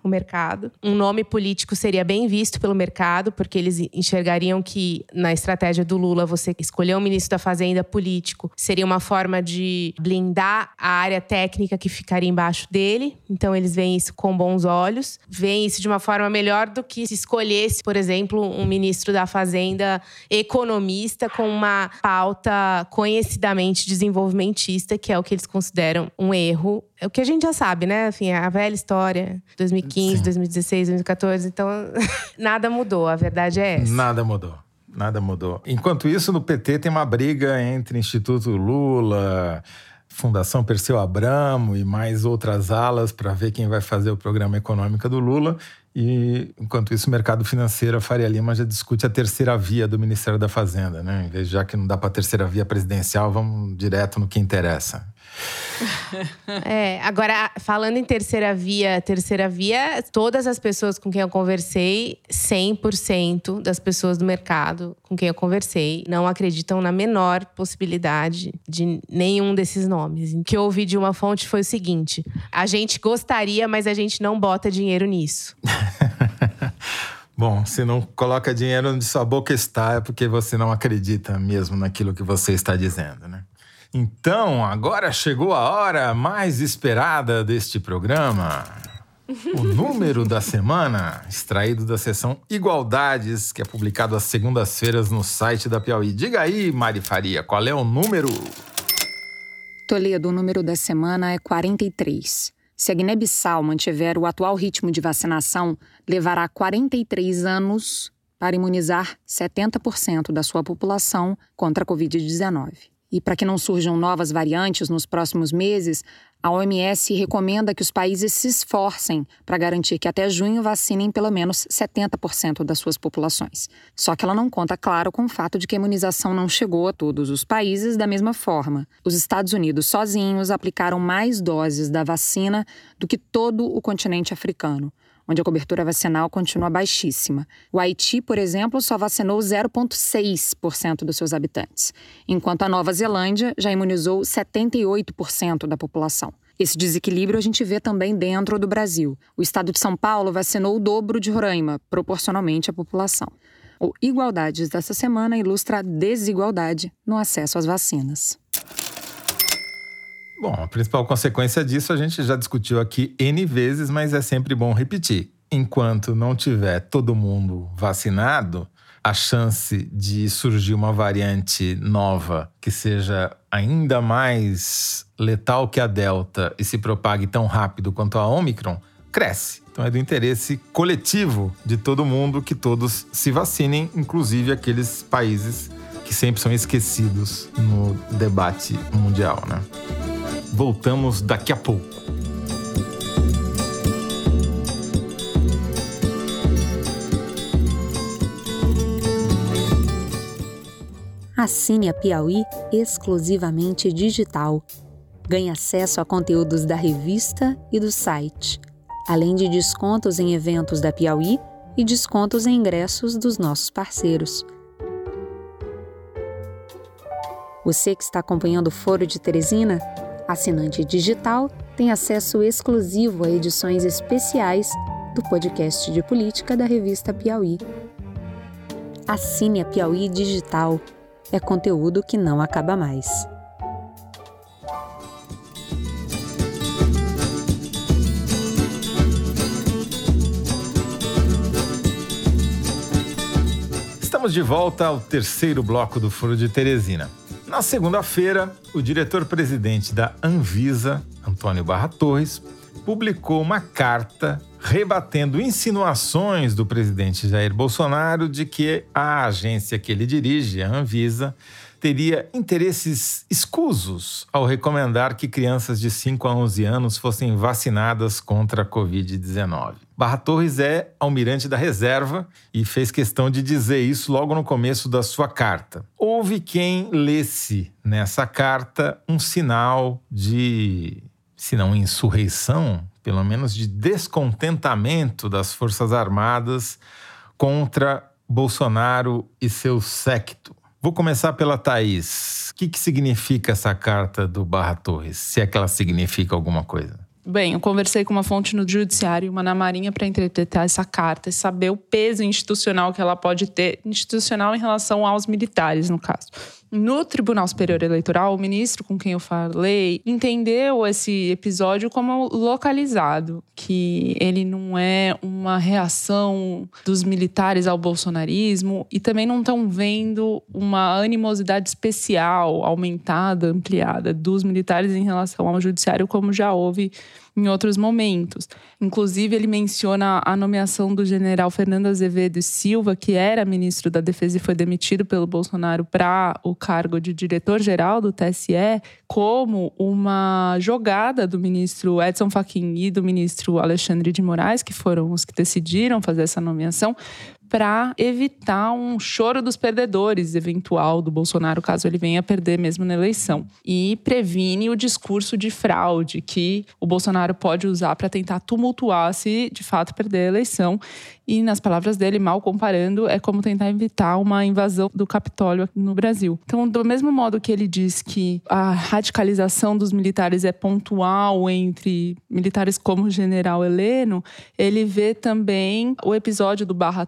o mercado. Um nome político seria bem visto pelo mercado, porque eles enxergariam que na estratégia do Lula você escolher um ministro da Fazenda político seria uma forma de blindar a área técnica que ficaria embaixo dele. Então eles veem isso com bons olhos, veem isso de uma forma melhor do que se escolhesse, por exemplo, um ministro da Fazenda economista com uma pauta conhecidamente desenvolvimentista, que é o que eles consideram um erro. É o que a gente já sabe, né? Enfim, a velha história 2015, Sim. 2016, 2014. Então, nada mudou, a verdade é essa. Nada mudou. Nada mudou. Enquanto isso, no PT tem uma briga entre Instituto Lula, Fundação Perseu Abramo e mais outras alas para ver quem vai fazer o programa econômico do Lula. E, enquanto isso, o mercado financeiro, a Faria Lima já discute a terceira via do Ministério da Fazenda, né? Em vez, já que não dá para a terceira via presidencial, vamos direto no que interessa. É, agora, falando em terceira via, terceira via, todas as pessoas com quem eu conversei, 100% das pessoas do mercado com quem eu conversei, não acreditam na menor possibilidade de nenhum desses nomes. O que eu ouvi de uma fonte foi o seguinte: a gente gostaria, mas a gente não bota dinheiro nisso. Bom, se não coloca dinheiro onde sua boca está, é porque você não acredita mesmo naquilo que você está dizendo, né? Então, agora chegou a hora mais esperada deste programa. O número da semana, extraído da seção Igualdades, que é publicado às segundas-feiras no site da Piauí. Diga aí, Mari Faria, qual é o número? Toledo, o número da semana é 43. Se a Guiné-Bissau mantiver o atual ritmo de vacinação, levará 43 anos para imunizar 70% da sua população contra a Covid-19. E para que não surjam novas variantes nos próximos meses, a OMS recomenda que os países se esforcem para garantir que até junho vacinem pelo menos 70% das suas populações. Só que ela não conta, claro, com o fato de que a imunização não chegou a todos os países da mesma forma. Os Estados Unidos sozinhos aplicaram mais doses da vacina do que todo o continente africano onde a cobertura vacinal continua baixíssima. O Haiti, por exemplo, só vacinou 0,6% dos seus habitantes, enquanto a Nova Zelândia já imunizou 78% da população. Esse desequilíbrio a gente vê também dentro do Brasil. O estado de São Paulo vacinou o dobro de Roraima, proporcionalmente à população. O Igualdades dessa semana ilustra a desigualdade no acesso às vacinas. Bom, a principal consequência disso a gente já discutiu aqui N vezes, mas é sempre bom repetir. Enquanto não tiver todo mundo vacinado, a chance de surgir uma variante nova que seja ainda mais letal que a Delta e se propague tão rápido quanto a Omicron cresce. Então é do interesse coletivo de todo mundo que todos se vacinem, inclusive aqueles países que sempre são esquecidos no debate mundial, né? Voltamos daqui a pouco. Assine a Piauí exclusivamente digital. Ganhe acesso a conteúdos da revista e do site, além de descontos em eventos da Piauí e descontos em ingressos dos nossos parceiros. Você que está acompanhando o Foro de Teresina, assinante digital, tem acesso exclusivo a edições especiais do podcast de política da revista Piauí. Assine a Piauí Digital. É conteúdo que não acaba mais. Estamos de volta ao terceiro bloco do Foro de Teresina. Na segunda-feira, o diretor-presidente da Anvisa, Antônio Barra Torres, publicou uma carta rebatendo insinuações do presidente Jair Bolsonaro de que a agência que ele dirige, a Anvisa, teria interesses escusos ao recomendar que crianças de 5 a 11 anos fossem vacinadas contra a Covid-19. Barra Torres é almirante da reserva e fez questão de dizer isso logo no começo da sua carta. Houve quem lesse nessa carta um sinal de, se não insurreição, pelo menos de descontentamento das Forças Armadas contra Bolsonaro e seu séquito. Vou começar pela Thaís. O que, que significa essa carta do Barra Torres? Se é que ela significa alguma coisa. Bem, eu conversei com uma fonte no judiciário e uma na Marinha para interpretar essa carta e saber o peso institucional que ela pode ter, institucional em relação aos militares, no caso. No Tribunal Superior Eleitoral, o ministro com quem eu falei entendeu esse episódio como localizado, que ele não é uma reação dos militares ao bolsonarismo e também não estão vendo uma animosidade especial, aumentada, ampliada dos militares em relação ao judiciário, como já houve em outros momentos. Inclusive, ele menciona a nomeação do general Fernando Azevedo Silva, que era ministro da Defesa e foi demitido pelo Bolsonaro para o cargo de diretor-geral do TSE, como uma jogada do ministro Edson Fachin e do ministro Alexandre de Moraes, que foram os que decidiram fazer essa nomeação, para evitar um choro dos perdedores eventual do Bolsonaro, caso ele venha perder mesmo na eleição. E previne o discurso de fraude que o Bolsonaro pode usar para tentar tumultuar se de fato perder a eleição. E, nas palavras dele, mal comparando, é como tentar evitar uma invasão do Capitólio no Brasil. Então, do mesmo modo que ele diz que a radicalização dos militares é pontual entre militares como o general Heleno, ele vê também o episódio do Barra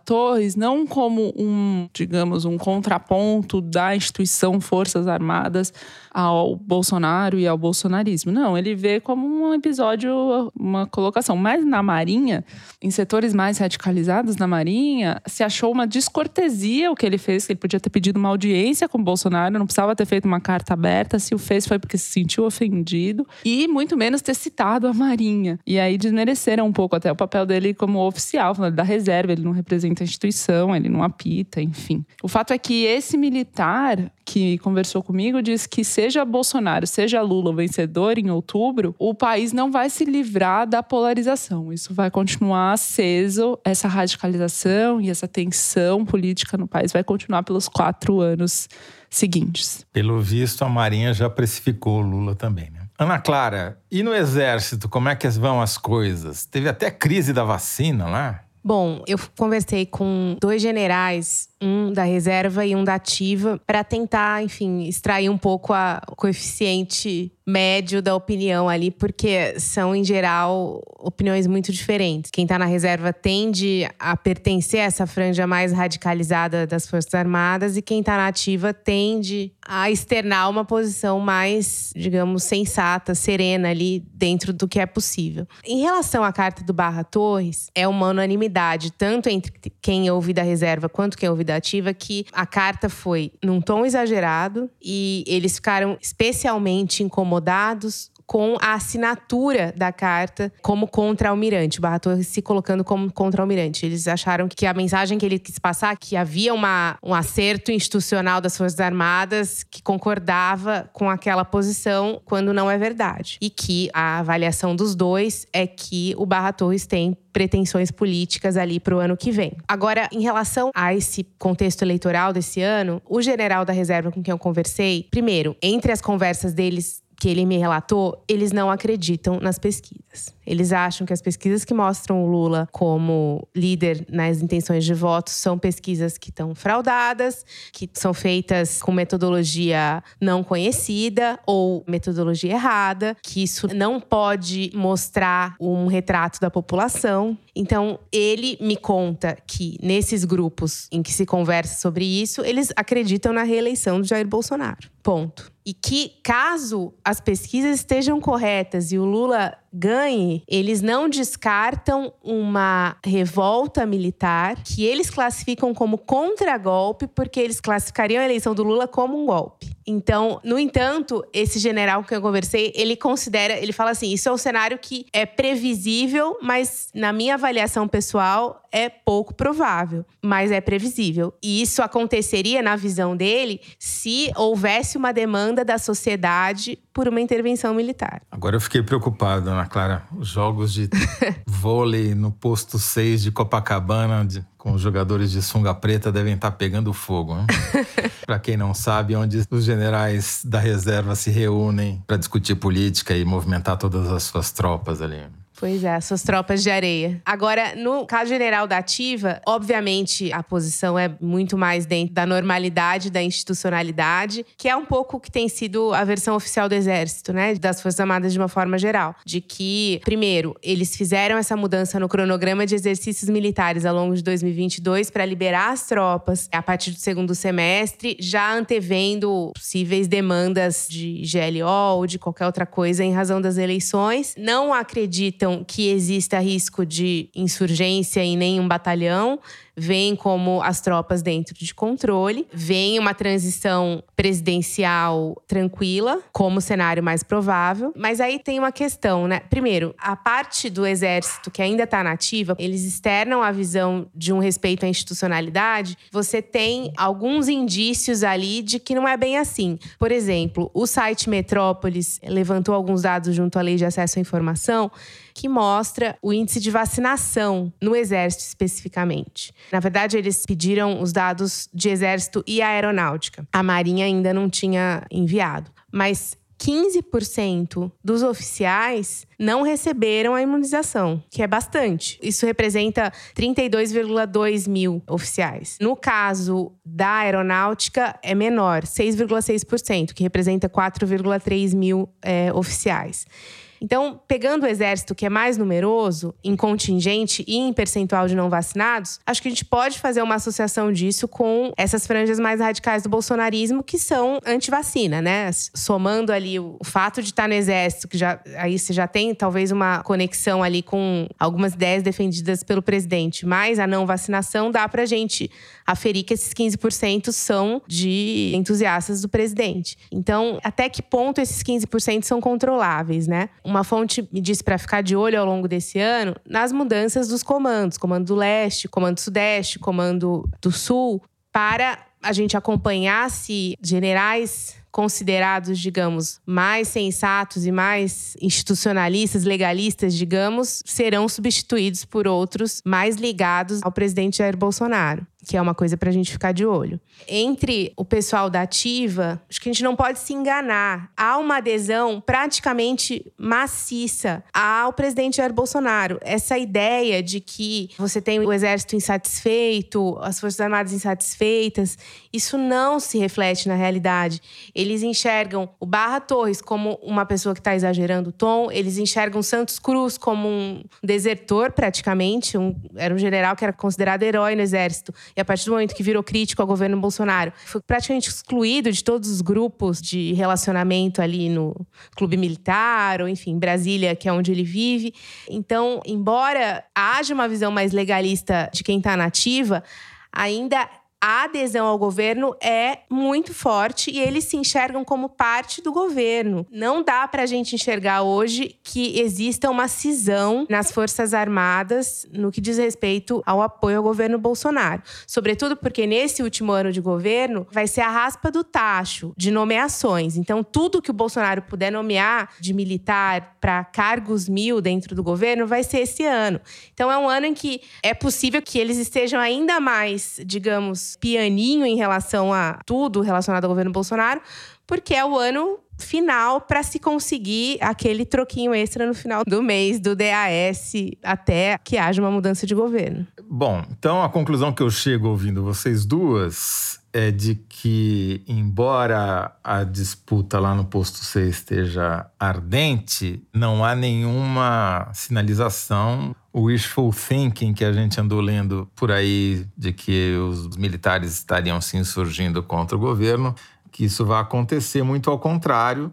Não como um, digamos, um contraponto da instituição Forças Armadas ao Bolsonaro e ao bolsonarismo. Não, ele vê como um episódio, uma colocação. Mas na Marinha, em setores mais radicalizados na Marinha, se achou uma descortesia o que ele fez, que ele podia ter pedido uma audiência com o Bolsonaro, não precisava ter feito uma carta aberta. Se o fez foi porque se sentiu ofendido e muito menos ter citado a Marinha. E aí desmereceram um pouco até o papel dele como oficial, da reserva, ele não representa a instituição, ele não apita, enfim. O fato é que esse militar que conversou comigo disse que seja Bolsonaro, seja Lula o vencedor em outubro, o país não vai se livrar da polarização. Isso vai continuar aceso, essa radicalização e essa tensão política no país vai continuar pelos quatro anos seguintes. Pelo visto, a Marinha já precificou o Lula também, né? Ana Clara, e no Exército, como é que vão as coisas? Teve até crise da vacina lá? Bom, eu conversei com dois generais um da reserva e um da ativa, para tentar, enfim, extrair um pouco a, o coeficiente médio da opinião ali, porque são, em geral, opiniões muito diferentes. Quem está na reserva tende a pertencer a essa franja mais radicalizada das Forças Armadas, e quem está na ativa tende a externar uma posição mais, digamos, sensata, serena ali dentro do que é possível. Em relação à carta do Barra Torres, é uma unanimidade, tanto entre quem ouve da reserva quanto quem ouve da ativa que a carta foi num tom exagerado e eles ficaram especialmente incomodados com a assinatura da carta como contra-almirante. Barra Torres se colocando como contra-almirante. Eles acharam que a mensagem que ele quis passar, que havia uma, um acerto institucional das Forças Armadas que concordava com aquela posição, quando não é verdade. E que a avaliação dos dois é que o Barra Torres tem pretensões políticas ali para o ano que vem. Agora, em relação a esse contexto eleitoral desse ano, o general da reserva com quem eu conversei, primeiro, entre as conversas deles que ele me relatou, eles não acreditam nas pesquisas. Eles acham que as pesquisas que mostram o Lula como líder nas intenções de voto são pesquisas que estão fraudadas, que são feitas com metodologia não conhecida ou metodologia errada, que isso não pode mostrar um retrato da população. Então, ele me conta que nesses grupos em que se conversa sobre isso, eles acreditam na reeleição do Jair Bolsonaro. Ponto. E que, caso as pesquisas estejam corretas e o Lula ganhe, eles não descartam uma revolta militar que eles classificam como contragolpe, porque eles classificariam a eleição do Lula como um golpe. Então, no entanto, esse general que eu conversei, ele considera, ele fala assim: isso é um cenário que é previsível, mas na minha avaliação pessoal é pouco provável, mas é previsível. E isso aconteceria, na visão dele, se houvesse uma demanda da sociedade por uma intervenção militar. Agora eu fiquei preocupado, Ana Clara. Os jogos de vôlei no posto 6 de Copacabana, de, com os jogadores de sunga preta, devem estar pegando fogo. Né? para quem não sabe, onde os generais da reserva se reúnem para discutir política e movimentar todas as suas tropas ali. Pois é, suas tropas de areia. Agora, no caso general da ativa, obviamente a posição é muito mais dentro da normalidade, da institucionalidade, que é um pouco o que tem sido a versão oficial do Exército, né? Das Forças Armadas de uma forma geral. De que, primeiro, eles fizeram essa mudança no cronograma de exercícios militares ao longo de 2022 para liberar as tropas a partir do segundo semestre, já antevendo possíveis demandas de GLO ou de qualquer outra coisa em razão das eleições. Não acreditam acreditam que exista risco de insurgência em nenhum batalhão, veem como as tropas dentro de controle, veem uma transição presidencial tranquila como cenário mais provável. Mas aí tem uma questão, né? Primeiro, a parte do exército que ainda está nativa, eles externam a visão de um respeito à institucionalidade. Você tem alguns indícios ali de que não é bem assim. Por exemplo, o site Metrópolis levantou alguns dados junto à Lei de Acesso à Informação que mostra o índice de vacinação no Exército especificamente. Na verdade, eles pediram os dados de Exército e Aeronáutica. A Marinha ainda não tinha enviado. Mas 15% dos oficiais não receberam a imunização, que é bastante. Isso representa 32,2 mil oficiais. No caso da aeronáutica, é menor, 6,6%, que representa 4,3 mil é, oficiais. Então, pegando o exército que é mais numeroso, em contingente e em percentual de não vacinados, acho que a gente pode fazer uma associação disso com essas franjas mais radicais do bolsonarismo que são anti-vacina, né? Somando ali o, fato de estar no exército, que já aí você já tem talvez uma conexão ali com algumas ideias defendidas pelo presidente, mas a não vacinação dá pra gente aferir que esses 15% são de entusiastas do presidente. Então, até que ponto esses 15% são controláveis, né? Uma fonte me disse para ficar de olho ao longo desse ano nas mudanças dos comandos, comando do leste, comando sudeste, comando do sul, para a gente acompanhar se generais considerados, digamos, mais sensatos e mais institucionalistas, legalistas, digamos, serão substituídos por outros mais ligados ao presidente Jair Bolsonaro que é uma coisa para a gente ficar de olho. Entre o pessoal da Ativa, acho que a gente não pode se enganar. Há uma adesão praticamente maciça ao presidente Jair Bolsonaro. Essa ideia de que você tem o exército insatisfeito, as Forças Armadas insatisfeitas, isso não se reflete na realidade. Eles enxergam o Barra Torres como uma pessoa que está exagerando o tom, eles enxergam Santos Cruz como um desertor, praticamente. Um, era um general que era considerado herói no exército e a partir do momento que virou crítico ao governo Bolsonaro, foi praticamente excluído de todos os grupos de relacionamento ali no clube militar, ou enfim, Brasília, que é onde ele vive. Então, embora haja uma visão mais legalista de quem está nativa, ainda a adesão ao governo é muito forte e eles se enxergam como parte do governo. Não dá para a gente enxergar hoje que exista uma cisão nas Forças Armadas no que diz respeito ao apoio ao governo Bolsonaro. Sobretudo porque nesse último ano de governo vai ser a raspa do tacho de nomeações. Então, tudo que o Bolsonaro puder nomear de militar para cargos mil dentro do governo vai ser esse ano. Então, é um ano em que é possível que eles estejam ainda mais, digamos, pianinho em relação a tudo relacionado ao governo Bolsonaro, porque é o ano final para se conseguir aquele troquinho extra no final do mês do DAS até que haja uma mudança de governo. Bom, então a conclusão que eu chego ouvindo vocês duas é de que, embora a disputa lá no posto C esteja ardente, não há nenhuma sinalização o wishful thinking que a gente andou lendo por aí de que os militares estariam se insurgindo contra o governo, que isso vai acontecer, muito ao contrário,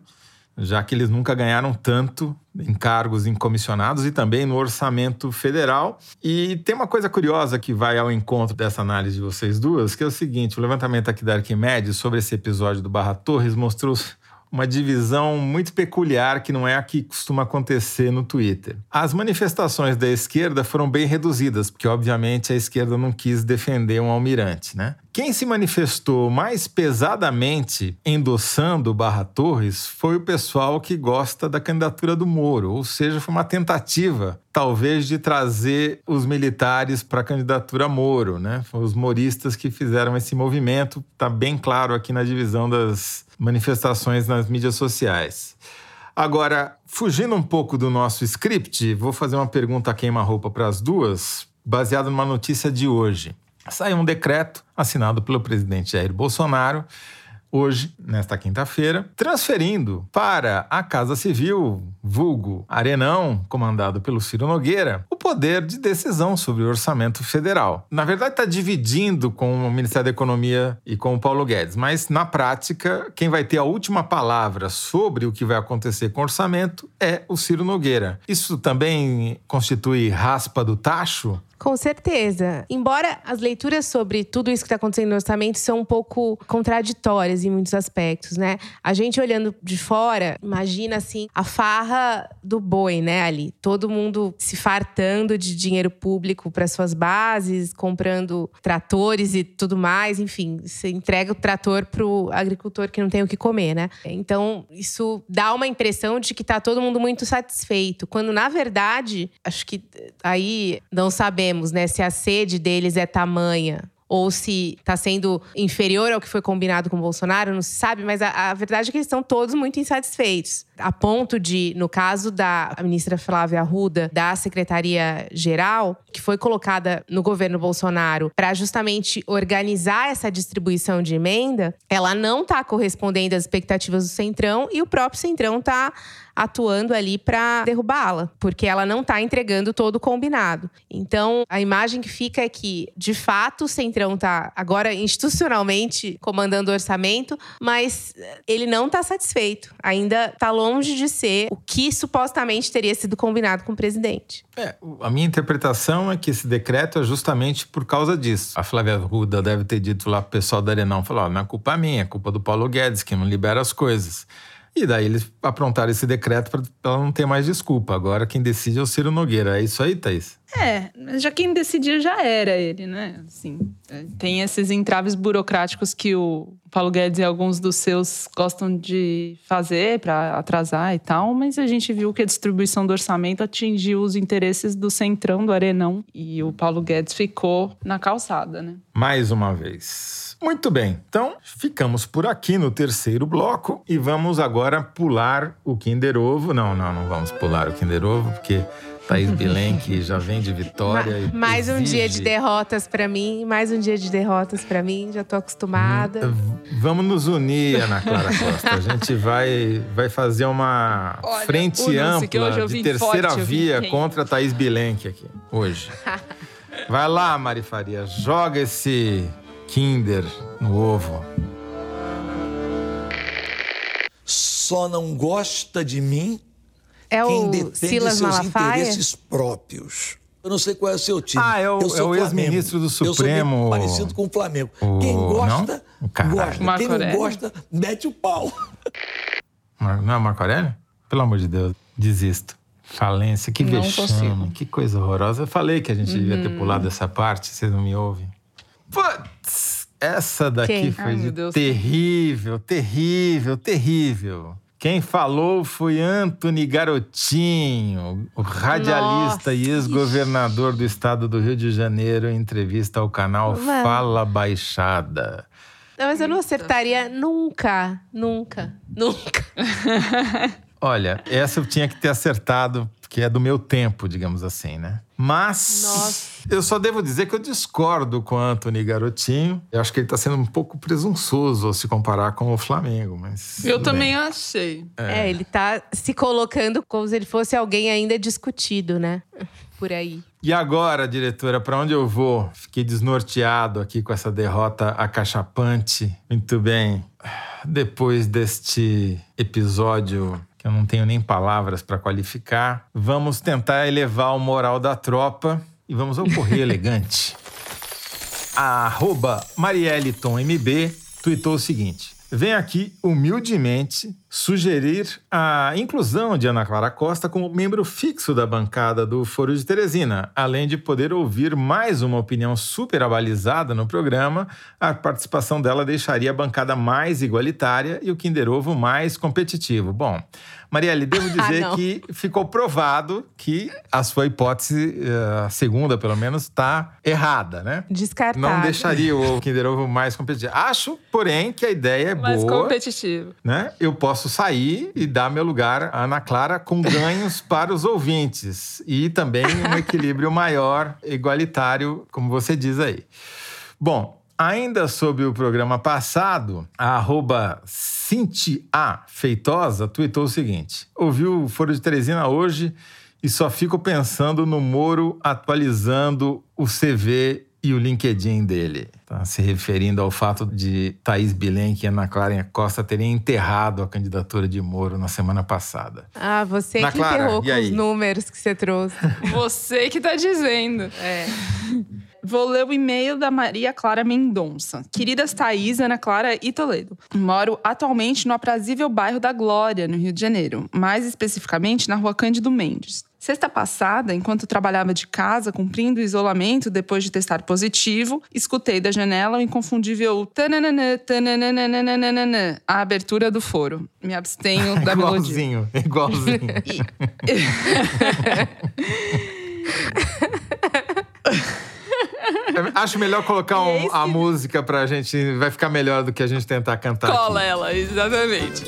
já que eles nunca ganharam tanto em cargos em comissionados e também no orçamento federal. E tem uma coisa curiosa que vai ao encontro dessa análise de vocês duas, que é o seguinte: o levantamento aqui da Arquimedes sobre esse episódio do Barra Torres mostrou uma divisão muito peculiar que não é a que costuma acontecer no Twitter. As manifestações da esquerda foram bem reduzidas, porque obviamente a esquerda não quis defender um almirante, né? Quem se manifestou mais pesadamente endossando Barra Torres foi o pessoal que gosta da candidatura do Moro, ou seja, foi uma tentativa, talvez, de trazer os militares para a candidatura Moro, né? Foram os moristas que fizeram esse movimento, está bem claro aqui na divisão das manifestações nas mídias sociais. Agora, fugindo um pouco do nosso script, vou fazer uma pergunta queima-roupa para as duas, baseada numa notícia de hoje. Saiu um decreto assinado pelo presidente Jair Bolsonaro hoje, nesta quinta-feira, transferindo para a Casa Civil, vulgo Arenão, comandado pelo Ciro Nogueira, o poder de decisão sobre o orçamento federal. Na verdade, está dividindo com o Ministério da Economia e com o Paulo Guedes, mas na prática, quem vai ter a última palavra sobre o que vai acontecer com o orçamento é o Ciro Nogueira. Isso também constitui raspa do tacho? Com certeza. Embora as leituras sobre tudo isso que está acontecendo no orçamento são um pouco contraditórias em muitos aspectos, né? A gente olhando de fora, imagina assim a farra do boi, né? Ali, todo mundo se fartando de dinheiro público para suas bases, comprando tratores e tudo mais, enfim, você entrega o trator pro agricultor que não tem o que comer, né? Então, isso dá uma impressão de que está todo mundo muito satisfeito, quando na verdade, acho que aí não sabemos sabemos, né, se a sede deles é tamanha ou se está sendo inferior ao que foi combinado com o Bolsonaro, não se sabe, mas a, a, verdade é que eles estão todos muito insatisfeitos. A ponto de, no caso da ministra Flávia Arruda, da Secretaria-Geral, que foi colocada no governo Bolsonaro para justamente organizar essa distribuição de emenda, ela não está correspondendo às expectativas do Centrão e o próprio Centrão está atuando ali para derrubá-la, porque ela não está entregando todo o combinado. Então, a imagem que fica é que, de fato, o Centrão está agora institucionalmente comandando o orçamento, mas ele não está satisfeito. Ainda está longe de ser o que supostamente teria sido combinado com o presidente. É, a minha interpretação é que esse decreto é justamente por causa disso. A Flávia Ruda deve ter dito lá pro pessoal da Arenão, falou, não é culpa minha, é culpa do Paulo Guedes, que não libera as coisas. E daí eles aprontaram esse decreto para ela não ter mais desculpa. Agora quem decide é o Ciro Nogueira. É isso aí, Thaís? É, já quem decidia já era ele, né? Assim, é, tem esses entraves burocráticos que o Paulo Guedes e alguns dos seus gostam de fazer para atrasar e tal, mas a gente viu que a distribuição do orçamento atingiu os interesses do centrão, do Arenão, e o Paulo Guedes ficou na calçada, né? Mais uma vez. Muito bem, então ficamos por aqui no terceiro bloco e vamos agora pular o Kinder Ovo. Não, não, não vamos pular o Kinder Ovo, porque Thaís Bilen, que já vem de vitória. Ma mais exige... um dia de derrotas para mim, mais um dia de derrotas para mim, já tô acostumada. Hum, vamos nos unir, Ana Clara Costa. A gente vai, vai fazer uma Olha, frente ampla de terceira forte, via contra a Thaís Bilenque aqui, hoje. Vai lá, Mari Faria, joga esse Kinder no ovo. Só não gosta de mim é quem o defende Silas seus Malafaia? interesses próprios. Eu não sei qual é o seu time. Ah, é o, eu é o ex-ministro do Supremo. Eu sou parecido com o Flamengo. O... Quem gosta, não? gosta. Marco Quem não gosta, mete o pau. Não é Marco Aurélio? Pelo amor de Deus, desisto. Falência, que Não vexame, consigo. que coisa horrorosa. Eu falei que a gente devia ter pulado essa parte, vocês não me ouvem. Putz, essa daqui Quem? foi Ai, de Deus. terrível, terrível, terrível. Quem falou foi Anthony Garotinho, o radialista Nossa, e ex-governador do estado do Rio de Janeiro, em entrevista ao canal Mano. Fala Baixada. Não, mas eu não acertaria nunca, nunca, nunca. Olha, essa eu tinha que ter acertado, porque é do meu tempo, digamos assim, né? Mas Nossa. eu só devo dizer que eu discordo com o Anthony Garotinho. Eu acho que ele tá sendo um pouco presunçoso ao se comparar com o Flamengo, mas. Eu também bem. achei. É. ele tá se colocando como se ele fosse alguém ainda discutido, né? Por aí. E agora, diretora, para onde eu vou? Fiquei desnorteado aqui com essa derrota acachapante. Muito bem. Depois deste episódio que eu não tenho nem palavras para qualificar, vamos tentar elevar o moral da tropa e vamos ao correio elegante. A arroba MarielleTomMB tweetou o seguinte. Vem aqui humildemente sugerir a inclusão de Ana Clara Costa como membro fixo da bancada do Foro de Teresina, além de poder ouvir mais uma opinião super abalizada no programa. A participação dela deixaria a bancada mais igualitária e o Kinder Ovo mais competitivo. Bom, Marielle, devo dizer não. que ficou provado que a sua hipótese, eh, a segunda pelo menos, está errada, né? Descartado. Não deixaria o Kinder Ovo mais competitivo. Acho, porém, que a ideia é Mais boa. competitivo. Né? Eu posso sair e dar meu lugar à Ana Clara com ganhos para os ouvintes. E também um equilíbrio maior, igualitário, como você diz aí. Bom, ainda sobre o programa passado, a arroba Cintia Feitosa tweetou o seguinte: ouviu o Foro de Teresina hoje e só fico pensando no Moro atualizando o CV e o LinkedIn dele. Tá se referindo ao fato de Thaís Bilenque e Ana Clara Costa terem enterrado a candidatura de Moro na semana passada. Ah, você Ana que Clara, enterrou com aí? os números que você trouxe. Você que tá dizendo. É. Vou ler o e-mail da Maria Clara Mendonça. Queridas Thaís, Ana Clara e Toledo. Moro atualmente no aprazível bairro da Glória, no Rio de Janeiro. Mais especificamente na rua Cândido Mendes. Sexta passada, enquanto trabalhava de casa, cumprindo o isolamento depois de testar positivo, escutei da janela o inconfundível tananana, tananana, a abertura do foro. Me abstenho da melodia. igualzinho, igualzinho. Acho melhor colocar um- E esse- a música pra gente. Vai ficar melhor do que a gente tentar cantar. Cola aqui. ela, exatamente.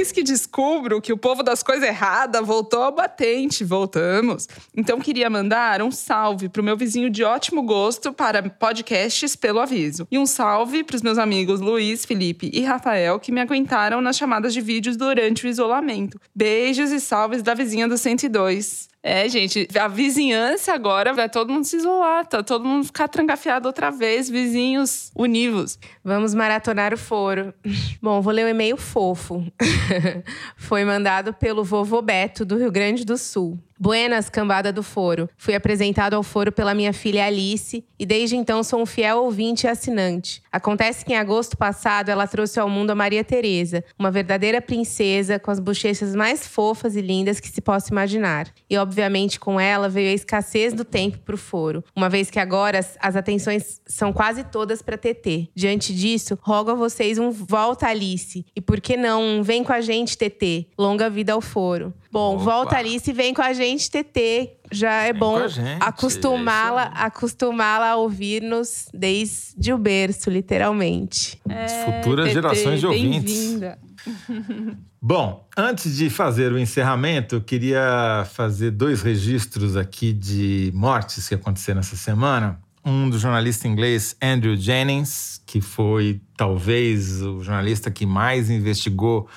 Eis que descubro que o povo das coisas erradas voltou ao batente. Voltamos. Então queria mandar um salve pro meu vizinho de ótimo gosto para podcasts pelo aviso. E um salve pros meus amigos Luiz, Felipe e Rafael que me aguentaram nas chamadas de vídeos durante o isolamento. Beijos e salves da vizinha do 102. É, gente, a vizinhança agora vai todo mundo se isolar, tá todo mundo ficar trancafiado outra vez, vizinhos univos. Vamos maratonar o foro. Bom, vou ler um e-mail fofo. Foi mandado pelo vovô Beto, do Rio Grande do Sul. Buenas, cambada do foro. Fui apresentado ao foro pela minha filha Alice e desde então sou um fiel ouvinte e assinante. Acontece que em agosto passado ela trouxe ao mundo a Maria Teresa, uma verdadeira princesa com as bochechas mais fofas e lindas que se possa imaginar. E obviamente com ela veio a escassez do tempo para o foro, uma vez que agora as, as atenções são quase todas para TT. Diante disso, rogo a vocês um volta Alice e por que não um vem com a gente TT, longa vida ao foro. Bom, Opa. volta Alice e vem com a gente TT. Já é Vem bom acostumá-la, é acostumá-la a ouvir-nos desde o berço, literalmente. Futuras TT, gerações de ouvintes. Bem-vinda. Bom, antes de fazer o encerramento, eu queria fazer dois registros aqui de mortes que aconteceram essa semana. Um do jornalista inglês Andrew Jennings, que foi talvez o jornalista que mais investigou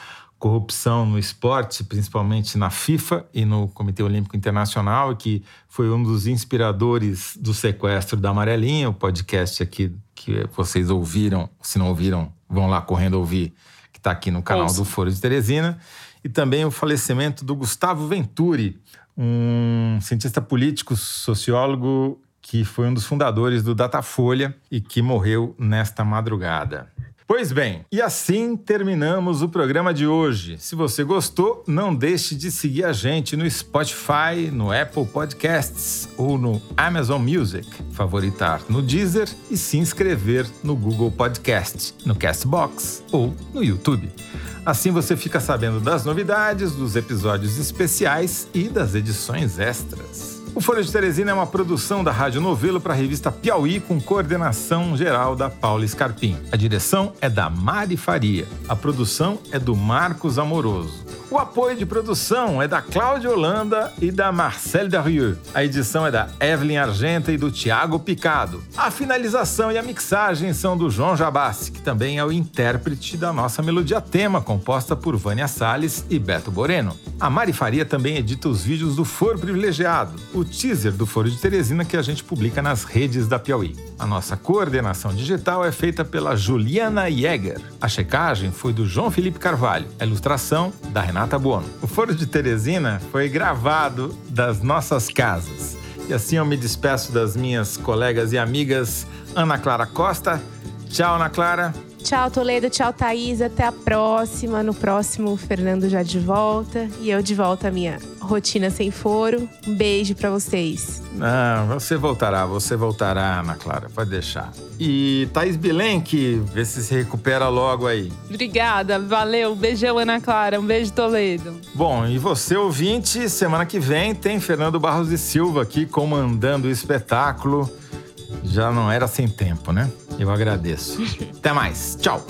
corrupção no esporte, principalmente na FIFA e no Comitê Olímpico Internacional, que foi um dos inspiradores do sequestro da Amarelinha, o podcast aqui que vocês ouviram. Se não ouviram, vão lá correndo ouvir, que está aqui no canal do Foro de Teresina. E também o falecimento do Gustavo Venturi, um cientista político, sociólogo, que foi um dos fundadores do Datafolha e que morreu nesta madrugada. Pois bem, e assim terminamos o programa de hoje. Se você gostou, não deixe de seguir a gente no Spotify, no Apple Podcasts ou no Amazon Music, favoritar no Deezer e se inscrever no Google Podcast, no Castbox ou no YouTube. Assim você fica sabendo das novidades, dos episódios especiais e das edições extras. O Folha de Teresina é uma produção da Rádio Novelo para a revista Piauí com coordenação geral da Paula Scarpim. A direção é da Mari Faria. A produção é do Marcos Amoroso. O apoio de produção é da Cláudia Holanda e da Marcelle Darieux. A edição é da Evelyn Argenta e do Tiago Picado. A finalização e a mixagem são do João Jabassi, que também é o intérprete da nossa melodia tema, composta por Vânia Salles e Beto Boreno. A Mari Faria também edita os vídeos do Foro Privilegiado, o teaser do Foro de Teresina que a gente publica nas redes da Piauí. A nossa coordenação digital é feita pela Juliana Jäger. A checagem foi do João Felipe Carvalho. A ilustração da Renata Buono. O Foro de Teresina foi gravado das nossas casas. E assim eu me despeço das minhas colegas e amigas Ana Clara Costa. Tchau, Ana Clara. Tchau, Toledo. Tchau, Thaís. Até a próxima. No próximo, o Fernando já de volta. E eu de volta à minha rotina sem foro. Um beijo para vocês. Ah, você voltará, você voltará, Ana Clara. Pode deixar. E Thaís Bilenque, vê se se recupera logo aí. Obrigada, valeu. Beijão, Ana Clara. Um beijo, Toledo. Bom, e você, ouvinte, semana que vem tem Fernando Barros de Silva aqui comandando o espetáculo. Já não era sem tempo, né? Eu agradeço. Até mais. Tchau.